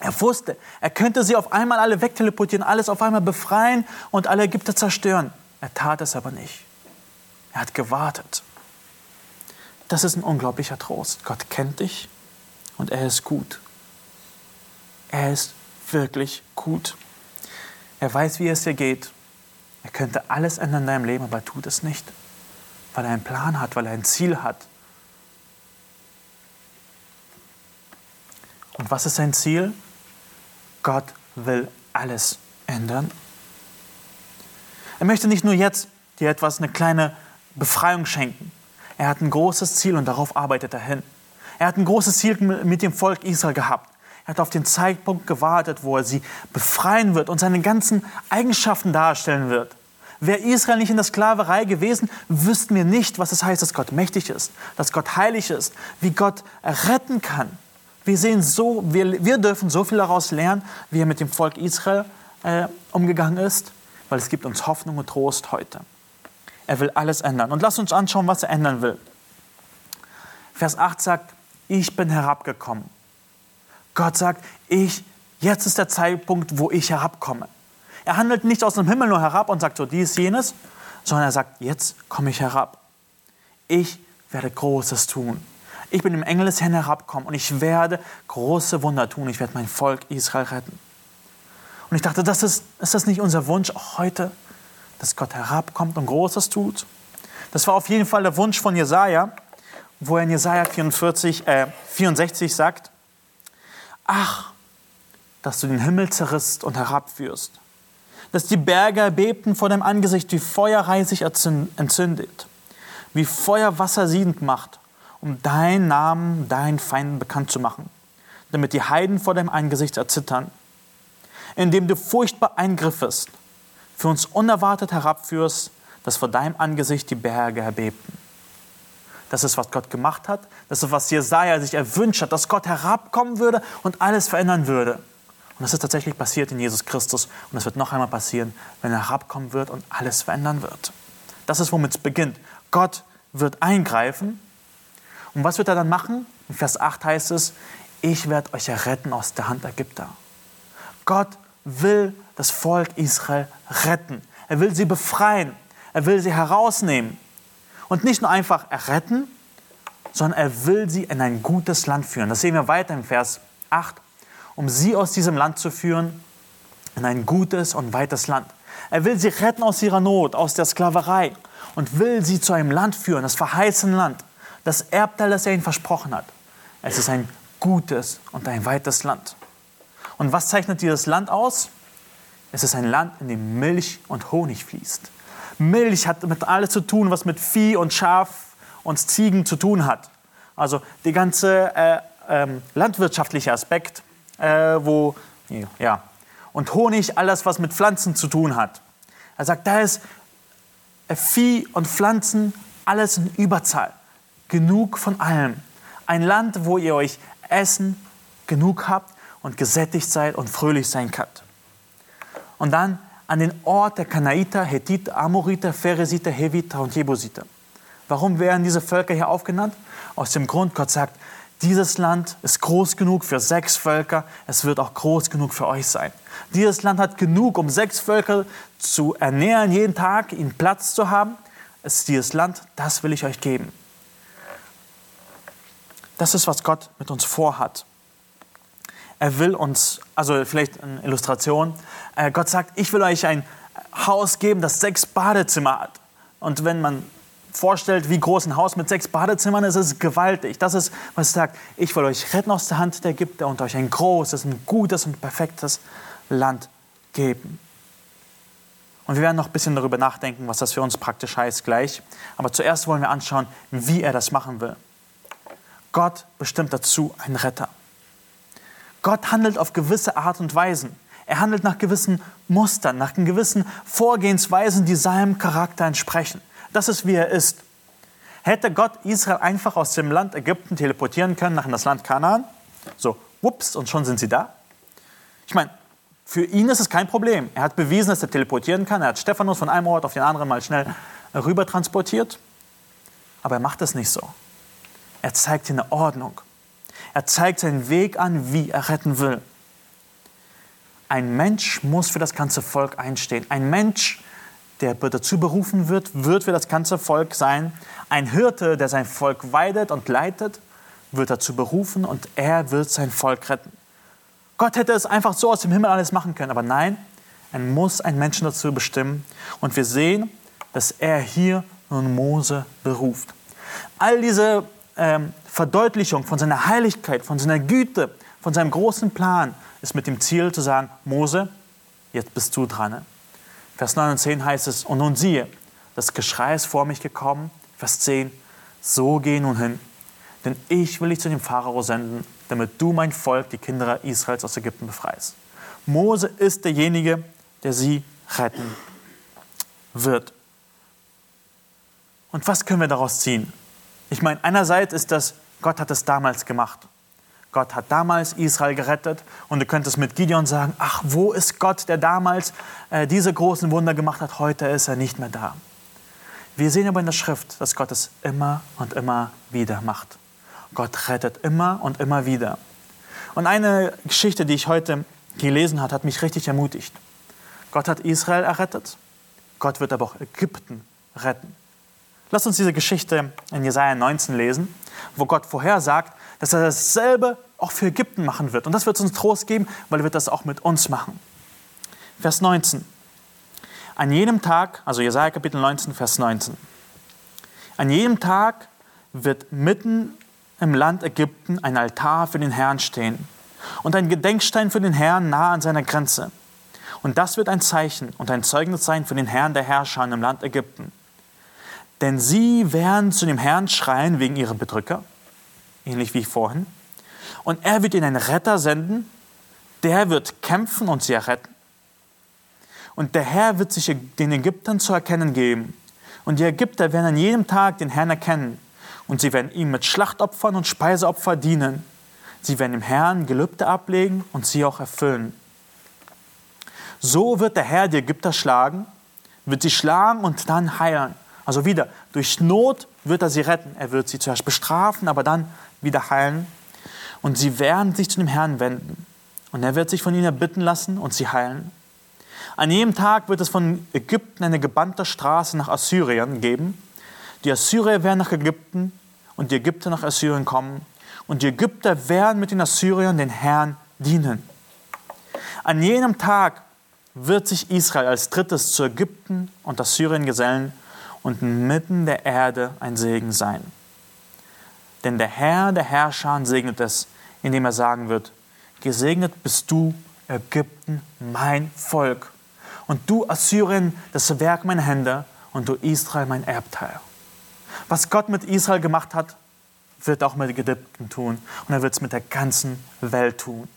Er wusste, er könnte sie auf einmal alle wegteleportieren, alles auf einmal befreien und alle Ägypter zerstören. Er tat es aber nicht. Er hat gewartet. Das ist ein unglaublicher Trost. Gott kennt dich und er ist gut. Er ist wirklich gut. Er weiß, wie es dir geht. Er könnte alles ändern in deinem Leben, aber er tut es nicht, weil er einen Plan hat, weil er ein Ziel hat. Und was ist sein Ziel? Gott will alles ändern. Er möchte nicht nur jetzt dir etwas, eine kleine Befreiung schenken. Er hat ein großes Ziel und darauf arbeitet er hin. Er hat ein großes Ziel mit dem Volk Israel gehabt. Er hat auf den Zeitpunkt gewartet, wo er sie befreien wird und seine ganzen Eigenschaften darstellen wird. Wäre Israel nicht in der Sklaverei gewesen, wüssten wir nicht, was es heißt, dass Gott mächtig ist, dass Gott heilig ist, wie Gott retten kann. Wir sehen so, wir, wir dürfen so viel daraus lernen, wie er mit dem Volk Israel äh, umgegangen ist, weil es gibt uns Hoffnung und Trost heute. Er will alles ändern. Und lass uns anschauen, was er ändern will. Vers 8 sagt, ich bin herabgekommen. Gott sagt, ich, jetzt ist der Zeitpunkt, wo ich herabkomme. Er handelt nicht aus dem Himmel nur herab und sagt so dies, jenes, sondern er sagt, jetzt komme ich herab. Ich werde Großes tun. Ich bin im Engel des Herrn herabkommen und ich werde große Wunder tun. Ich werde mein Volk Israel retten. Und ich dachte, das ist, ist das nicht unser Wunsch auch heute, dass Gott herabkommt und Großes tut? Das war auf jeden Fall der Wunsch von Jesaja, wo er in Jesaja 44, äh, 64 sagt: Ach, dass du den Himmel zerrisst und herabführst, dass die Berge erbebten vor deinem Angesicht, wie Feuerreis sich entzündet, wie Feuer Wasser siedend macht, um deinen Namen deinen Feinden bekannt zu machen, damit die Heiden vor deinem Angesicht erzittern, indem du furchtbar eingriffest, für uns unerwartet herabführst, dass vor deinem Angesicht die Berge erbebten. Das ist, was Gott gemacht hat. Das ist, was Jesaja sich erwünscht hat, dass Gott herabkommen würde und alles verändern würde. Und das ist tatsächlich passiert in Jesus Christus. Und es wird noch einmal passieren, wenn er herabkommen wird und alles verändern wird. Das ist, womit es beginnt. Gott wird eingreifen. Und was wird er dann machen? In Vers 8 heißt es, ich werde euch erretten aus der Hand Ägypter. Gott will das Volk Israel retten. Er will sie befreien. Er will sie herausnehmen. Und nicht nur einfach erretten, sondern er will sie in ein gutes Land führen. Das sehen wir weiter im Vers 8 um sie aus diesem Land zu führen in ein gutes und weites Land. Er will sie retten aus ihrer Not, aus der Sklaverei und will sie zu einem Land führen, das verheißene Land, das Erbteil, das er ihnen versprochen hat. Es ist ein gutes und ein weites Land. Und was zeichnet dieses Land aus? Es ist ein Land, in dem Milch und Honig fließt. Milch hat mit alles zu tun, was mit Vieh und Schaf und Ziegen zu tun hat. Also der ganze äh, ähm, landwirtschaftliche Aspekt äh, wo, ja, und Honig, alles, was mit Pflanzen zu tun hat. Er sagt, da ist Vieh und Pflanzen, alles in Überzahl. Genug von allem. Ein Land, wo ihr euch Essen genug habt und gesättigt seid und fröhlich sein könnt. Und dann an den Ort der Kanaiter, Hethiter, Amoriter, Pheresiter, Heviter und Jebusiter. Warum werden diese Völker hier aufgenannt? Aus dem Grund, Gott sagt, dieses Land ist groß genug für sechs Völker, es wird auch groß genug für euch sein. Dieses Land hat genug, um sechs Völker zu ernähren, jeden Tag, ihnen Platz zu haben. Es ist dieses Land, das will ich euch geben. Das ist, was Gott mit uns vorhat. Er will uns, also vielleicht eine Illustration, äh, Gott sagt, ich will euch ein Haus geben, das sechs Badezimmer hat. Und wenn man vorstellt, wie groß ein Haus mit sechs Badezimmern ist, ist es gewaltig. Das ist, was es sagt, ich will euch retten aus der Hand der Ägypter und euch ein großes, ein gutes und perfektes Land geben. Und wir werden noch ein bisschen darüber nachdenken, was das für uns praktisch heißt gleich. Aber zuerst wollen wir anschauen, wie er das machen will. Gott bestimmt dazu einen Retter. Gott handelt auf gewisse Art und Weisen. Er handelt nach gewissen Mustern, nach gewissen Vorgehensweisen, die seinem Charakter entsprechen. Das ist, wie er ist. Hätte Gott Israel einfach aus dem Land Ägypten teleportieren können nach in das Land Kanaan? So, wups, und schon sind sie da? Ich meine, für ihn ist es kein Problem. Er hat bewiesen, dass er teleportieren kann. Er hat Stephanus von einem Ort auf den anderen mal schnell rüber transportiert. Aber er macht es nicht so. Er zeigt hier eine Ordnung. Er zeigt seinen Weg an, wie er retten will. Ein Mensch muss für das ganze Volk einstehen. Ein Mensch, der dazu berufen wird, wird für das ganze Volk sein. Ein Hirte, der sein Volk weidet und leitet, wird dazu berufen und er wird sein Volk retten. Gott hätte es einfach so aus dem Himmel alles machen können, aber nein, er muss einen Menschen dazu bestimmen. Und wir sehen, dass er hier nun Mose beruft. All diese ähm, Verdeutlichung von seiner Heiligkeit, von seiner Güte, von seinem großen Plan ist mit dem Ziel zu sagen, Mose, jetzt bist du dran. Vers 9 und 10 heißt es, und nun siehe, das Geschrei ist vor mich gekommen. Vers 10, so geh nun hin, denn ich will dich zu dem Pharao senden, damit du mein Volk, die Kinder Israels aus Ägypten befreist. Mose ist derjenige, der sie retten wird. Und was können wir daraus ziehen? Ich meine, einerseits ist das, Gott hat es damals gemacht. Gott hat damals Israel gerettet und du könntest mit Gideon sagen, ach, wo ist Gott, der damals äh, diese großen Wunder gemacht hat, heute ist er nicht mehr da. Wir sehen aber in der Schrift, dass Gott es immer und immer wieder macht. Gott rettet immer und immer wieder. Und eine Geschichte, die ich heute gelesen habe, hat mich richtig ermutigt. Gott hat Israel errettet, Gott wird aber auch Ägypten retten. Lass uns diese Geschichte in Jesaja 19 lesen, wo Gott vorhersagt, dass er dasselbe auch für Ägypten machen wird. Und das wird uns Trost geben, weil er wird das auch mit uns machen. Vers 19. An jedem Tag, also Jesaja Kapitel 19, Vers 19. An jedem Tag wird mitten im Land Ägypten ein Altar für den Herrn stehen und ein Gedenkstein für den Herrn nahe an seiner Grenze. Und das wird ein Zeichen und ein Zeugnis sein für den Herrn der Herrscher im Land Ägypten. Denn sie werden zu dem Herrn schreien wegen ihrer Bedrücker ähnlich wie vorhin. Und er wird ihnen einen Retter senden, der wird kämpfen und sie erretten. Und der Herr wird sich den Ägyptern zu erkennen geben. Und die Ägypter werden an jedem Tag den Herrn erkennen. Und sie werden ihm mit Schlachtopfern und Speiseopfer dienen. Sie werden dem Herrn Gelübde ablegen und sie auch erfüllen. So wird der Herr die Ägypter schlagen, wird sie schlagen und dann heilen. Also wieder, durch Not wird er sie retten. Er wird sie zuerst bestrafen, aber dann wieder heilen. Und sie werden sich zu dem Herrn wenden. Und er wird sich von ihnen erbitten lassen und sie heilen. An jedem Tag wird es von Ägypten eine gebannte Straße nach Assyrien geben. Die Assyrier werden nach Ägypten und die Ägypter nach Assyrien kommen. Und die Ägypter werden mit den Assyriern den Herrn dienen. An jenem Tag wird sich Israel als drittes zu Ägypten und Assyrien gesellen und mitten der Erde ein Segen sein. Denn der Herr der Herrscher segnet es, indem er sagen wird, gesegnet bist du, Ägypten, mein Volk. Und du, Assyrien, das Werk meiner Hände und du, Israel, mein Erbteil. Was Gott mit Israel gemacht hat, wird auch mit Ägypten tun. Und er wird es mit der ganzen Welt tun.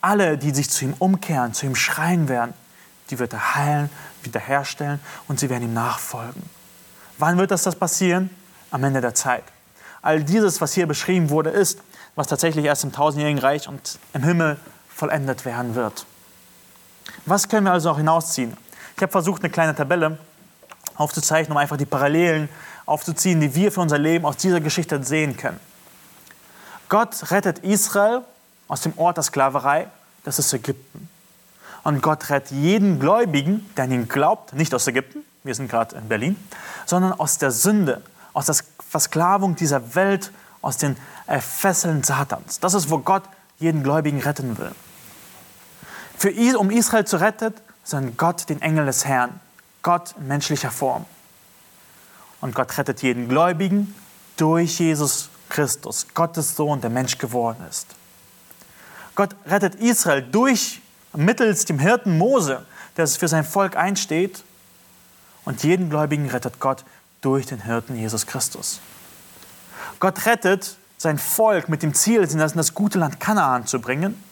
Alle, die sich zu ihm umkehren, zu ihm schreien werden, die wird er heilen, wiederherstellen und sie werden ihm nachfolgen. Wann wird das, das passieren? Am Ende der Zeit. All dieses, was hier beschrieben wurde, ist, was tatsächlich erst im tausendjährigen Reich und im Himmel vollendet werden wird. Was können wir also noch hinausziehen? Ich habe versucht, eine kleine Tabelle aufzuzeichnen, um einfach die Parallelen aufzuziehen, die wir für unser Leben aus dieser Geschichte sehen können. Gott rettet Israel aus dem Ort der Sklaverei, das ist Ägypten. Und Gott rettet jeden Gläubigen, der an ihn glaubt, nicht aus Ägypten, wir sind gerade in Berlin, sondern aus der Sünde, aus der Versklavung dieser Welt, aus den äh, Fesseln Satans. Das ist, wo Gott jeden Gläubigen retten will. Für, um Israel zu retten, sondern Gott den Engel des Herrn, Gott in menschlicher Form. Und Gott rettet jeden Gläubigen durch Jesus Christus, Gottes Sohn, der Mensch geworden ist. Gott rettet Israel durch mittels dem Hirten Mose, der für sein Volk einsteht. Und jeden Gläubigen rettet Gott durch den Hirten Jesus Christus. Gott rettet sein Volk mit dem Ziel, sie in das gute Land Kanaan zu bringen.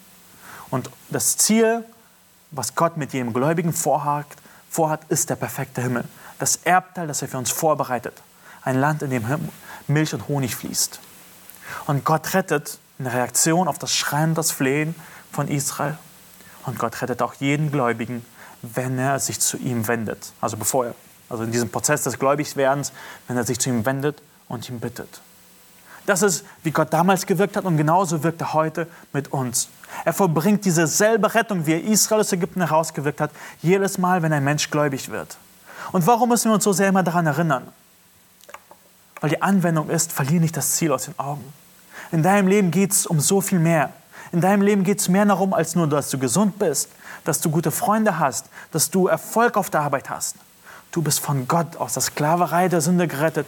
Und das Ziel, was Gott mit jedem Gläubigen vorhat, vorhat, ist der perfekte Himmel. Das Erbteil, das er für uns vorbereitet. Ein Land, in dem Milch und Honig fließt. Und Gott rettet in Reaktion auf das Schreien und das Flehen von Israel. Und Gott rettet auch jeden Gläubigen, wenn er sich zu ihm wendet. Also bevor er, also in diesem Prozess des Gläubigwerdens, wenn er sich zu ihm wendet und ihn bittet. Das ist, wie Gott damals gewirkt hat und genauso wirkt er heute mit uns. Er vollbringt dieselbe Rettung, wie er Israel aus Ägypten herausgewirkt hat, jedes Mal, wenn ein Mensch gläubig wird. Und warum müssen wir uns so sehr immer daran erinnern? Weil die Anwendung ist, verliere nicht das Ziel aus den Augen. In deinem Leben geht es um so viel mehr. In deinem Leben geht es mehr darum, als nur, dass du gesund bist, dass du gute Freunde hast, dass du Erfolg auf der Arbeit hast. Du bist von Gott aus der Sklaverei der Sünde gerettet,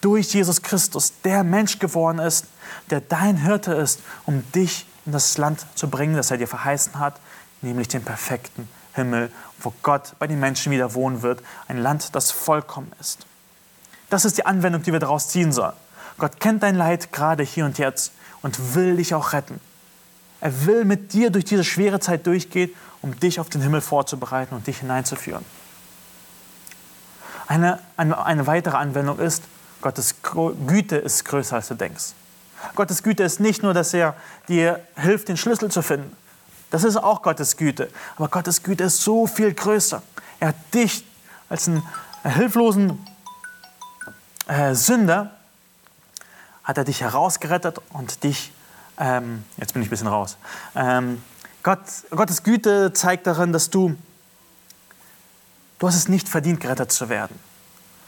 durch Jesus Christus, der Mensch geworden ist, der dein Hirte ist, um dich in das Land zu bringen, das er dir verheißen hat, nämlich den perfekten Himmel, wo Gott bei den Menschen wieder wohnen wird, ein Land, das vollkommen ist. Das ist die Anwendung, die wir daraus ziehen sollen. Gott kennt dein Leid gerade hier und jetzt und will dich auch retten. Er will mit dir durch diese schwere Zeit durchgehen, um dich auf den Himmel vorzubereiten und dich hineinzuführen. Eine, eine, eine weitere Anwendung ist, Gottes Güte ist größer, als du denkst. Gottes Güte ist nicht nur, dass er dir hilft, den Schlüssel zu finden. Das ist auch Gottes Güte. Aber Gottes Güte ist so viel größer. Er hat dich als einen hilflosen äh, Sünder, hat er dich herausgerettet und dich, ähm, jetzt bin ich ein bisschen raus. Ähm, Gott, Gottes Güte zeigt darin, dass du, du hast es nicht verdient, gerettet zu werden.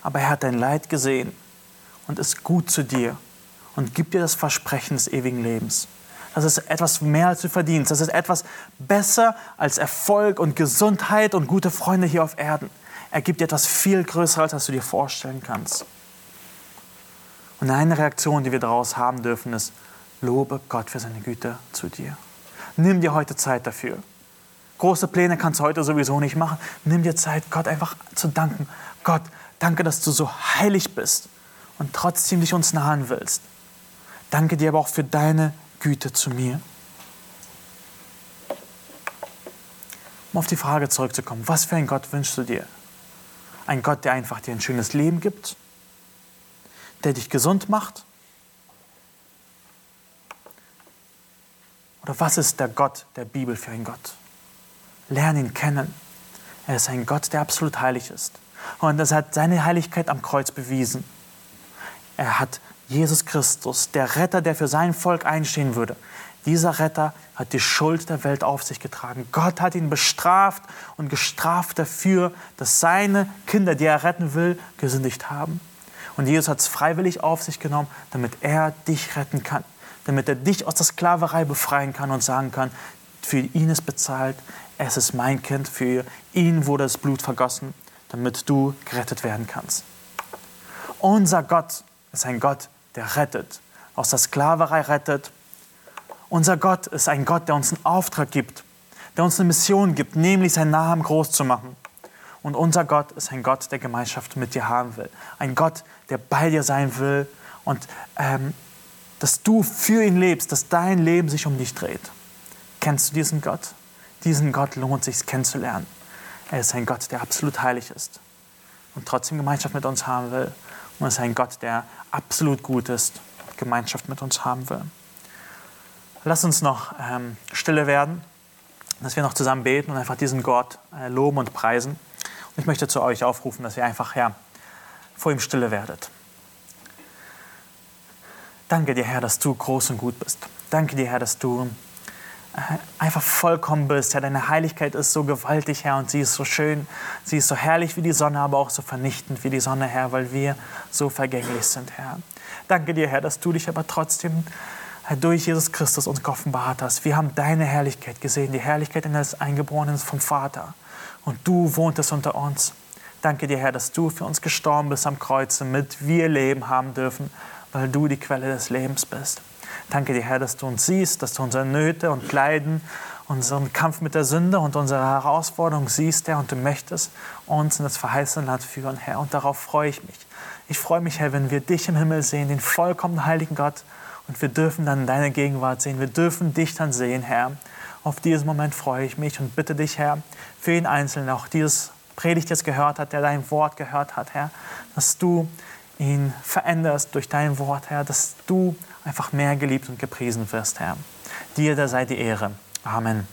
Aber er hat dein Leid gesehen und ist gut zu dir und gibt dir das Versprechen des ewigen Lebens. Das ist etwas mehr, als du verdienst. Das ist etwas besser als Erfolg und Gesundheit und gute Freunde hier auf Erden. Er gibt dir etwas viel Größeres, als du dir vorstellen kannst. Und eine Reaktion, die wir daraus haben dürfen, ist, lobe Gott für seine Güte zu dir. Nimm dir heute Zeit dafür. Große Pläne kannst du heute sowieso nicht machen. Nimm dir Zeit, Gott einfach zu danken. Gott, danke, dass du so heilig bist und trotzdem dich uns nahen willst. Danke dir aber auch für deine Güte zu mir. Um auf die Frage zurückzukommen, was für ein Gott wünschst du dir? Ein Gott, der einfach dir ein schönes Leben gibt, der dich gesund macht? Oder was ist der Gott der Bibel für ein Gott? Lerne ihn kennen. Er ist ein Gott, der absolut heilig ist. Und er hat seine Heiligkeit am Kreuz bewiesen. Er hat Jesus Christus, der Retter, der für sein Volk einstehen würde. Dieser Retter hat die Schuld der Welt auf sich getragen. Gott hat ihn bestraft und gestraft dafür, dass seine Kinder, die er retten will, gesündigt haben. Und Jesus hat es freiwillig auf sich genommen, damit er dich retten kann, damit er dich aus der Sklaverei befreien kann und sagen kann, für ihn ist bezahlt, es ist mein Kind, für ihn wurde das Blut vergossen, damit du gerettet werden kannst. Unser Gott ist ein Gott, der rettet, aus der Sklaverei rettet. Unser Gott ist ein Gott, der uns einen Auftrag gibt, der uns eine Mission gibt, nämlich seinen Namen groß zu machen. Und unser Gott ist ein Gott, der Gemeinschaft mit dir haben will. Ein Gott, der bei dir sein will und ähm, dass du für ihn lebst, dass dein Leben sich um dich dreht. Kennst du diesen Gott? Diesen Gott lohnt sich kennenzulernen. Er ist ein Gott, der absolut heilig ist und trotzdem Gemeinschaft mit uns haben will. Und es ist ein Gott, der absolut gut ist und Gemeinschaft mit uns haben will. Lass uns noch ähm, stille werden, dass wir noch zusammen beten und einfach diesen Gott äh, loben und preisen. Und ich möchte zu euch aufrufen, dass ihr einfach ja, vor ihm stille werdet. Danke dir, Herr, dass du groß und gut bist. Danke dir, Herr, dass du äh, einfach vollkommen bist. Herr, deine Heiligkeit ist so gewaltig, Herr, und sie ist so schön. Sie ist so herrlich wie die Sonne, aber auch so vernichtend wie die Sonne, Herr, weil wir so vergänglich sind, Herr. Danke dir, Herr, dass du dich aber trotzdem durch Jesus Christus uns offenbart hast. Wir haben deine Herrlichkeit gesehen, die Herrlichkeit eines Eingeborenen vom Vater. Und du wohntest unter uns. Danke dir, Herr, dass du für uns gestorben bist am Kreuz, damit wir Leben haben dürfen, weil du die Quelle des Lebens bist. Danke dir, Herr, dass du uns siehst, dass du unsere Nöte und Leiden, unseren Kampf mit der Sünde und unsere Herausforderung siehst, Herr, und du möchtest uns in das verheißene Land führen, Herr. Und darauf freue ich mich. Ich freue mich, Herr, wenn wir dich im Himmel sehen, den vollkommen heiligen Gott, und wir dürfen dann deine Gegenwart sehen. Wir dürfen dich dann sehen, Herr. Auf diesen Moment freue ich mich und bitte dich, Herr, für jeden Einzelnen, auch dieses Predigt jetzt gehört hat, der dein Wort gehört hat, Herr, dass du ihn veränderst durch dein Wort, Herr, dass du einfach mehr geliebt und gepriesen wirst, Herr. Dir da sei die Ehre. Amen.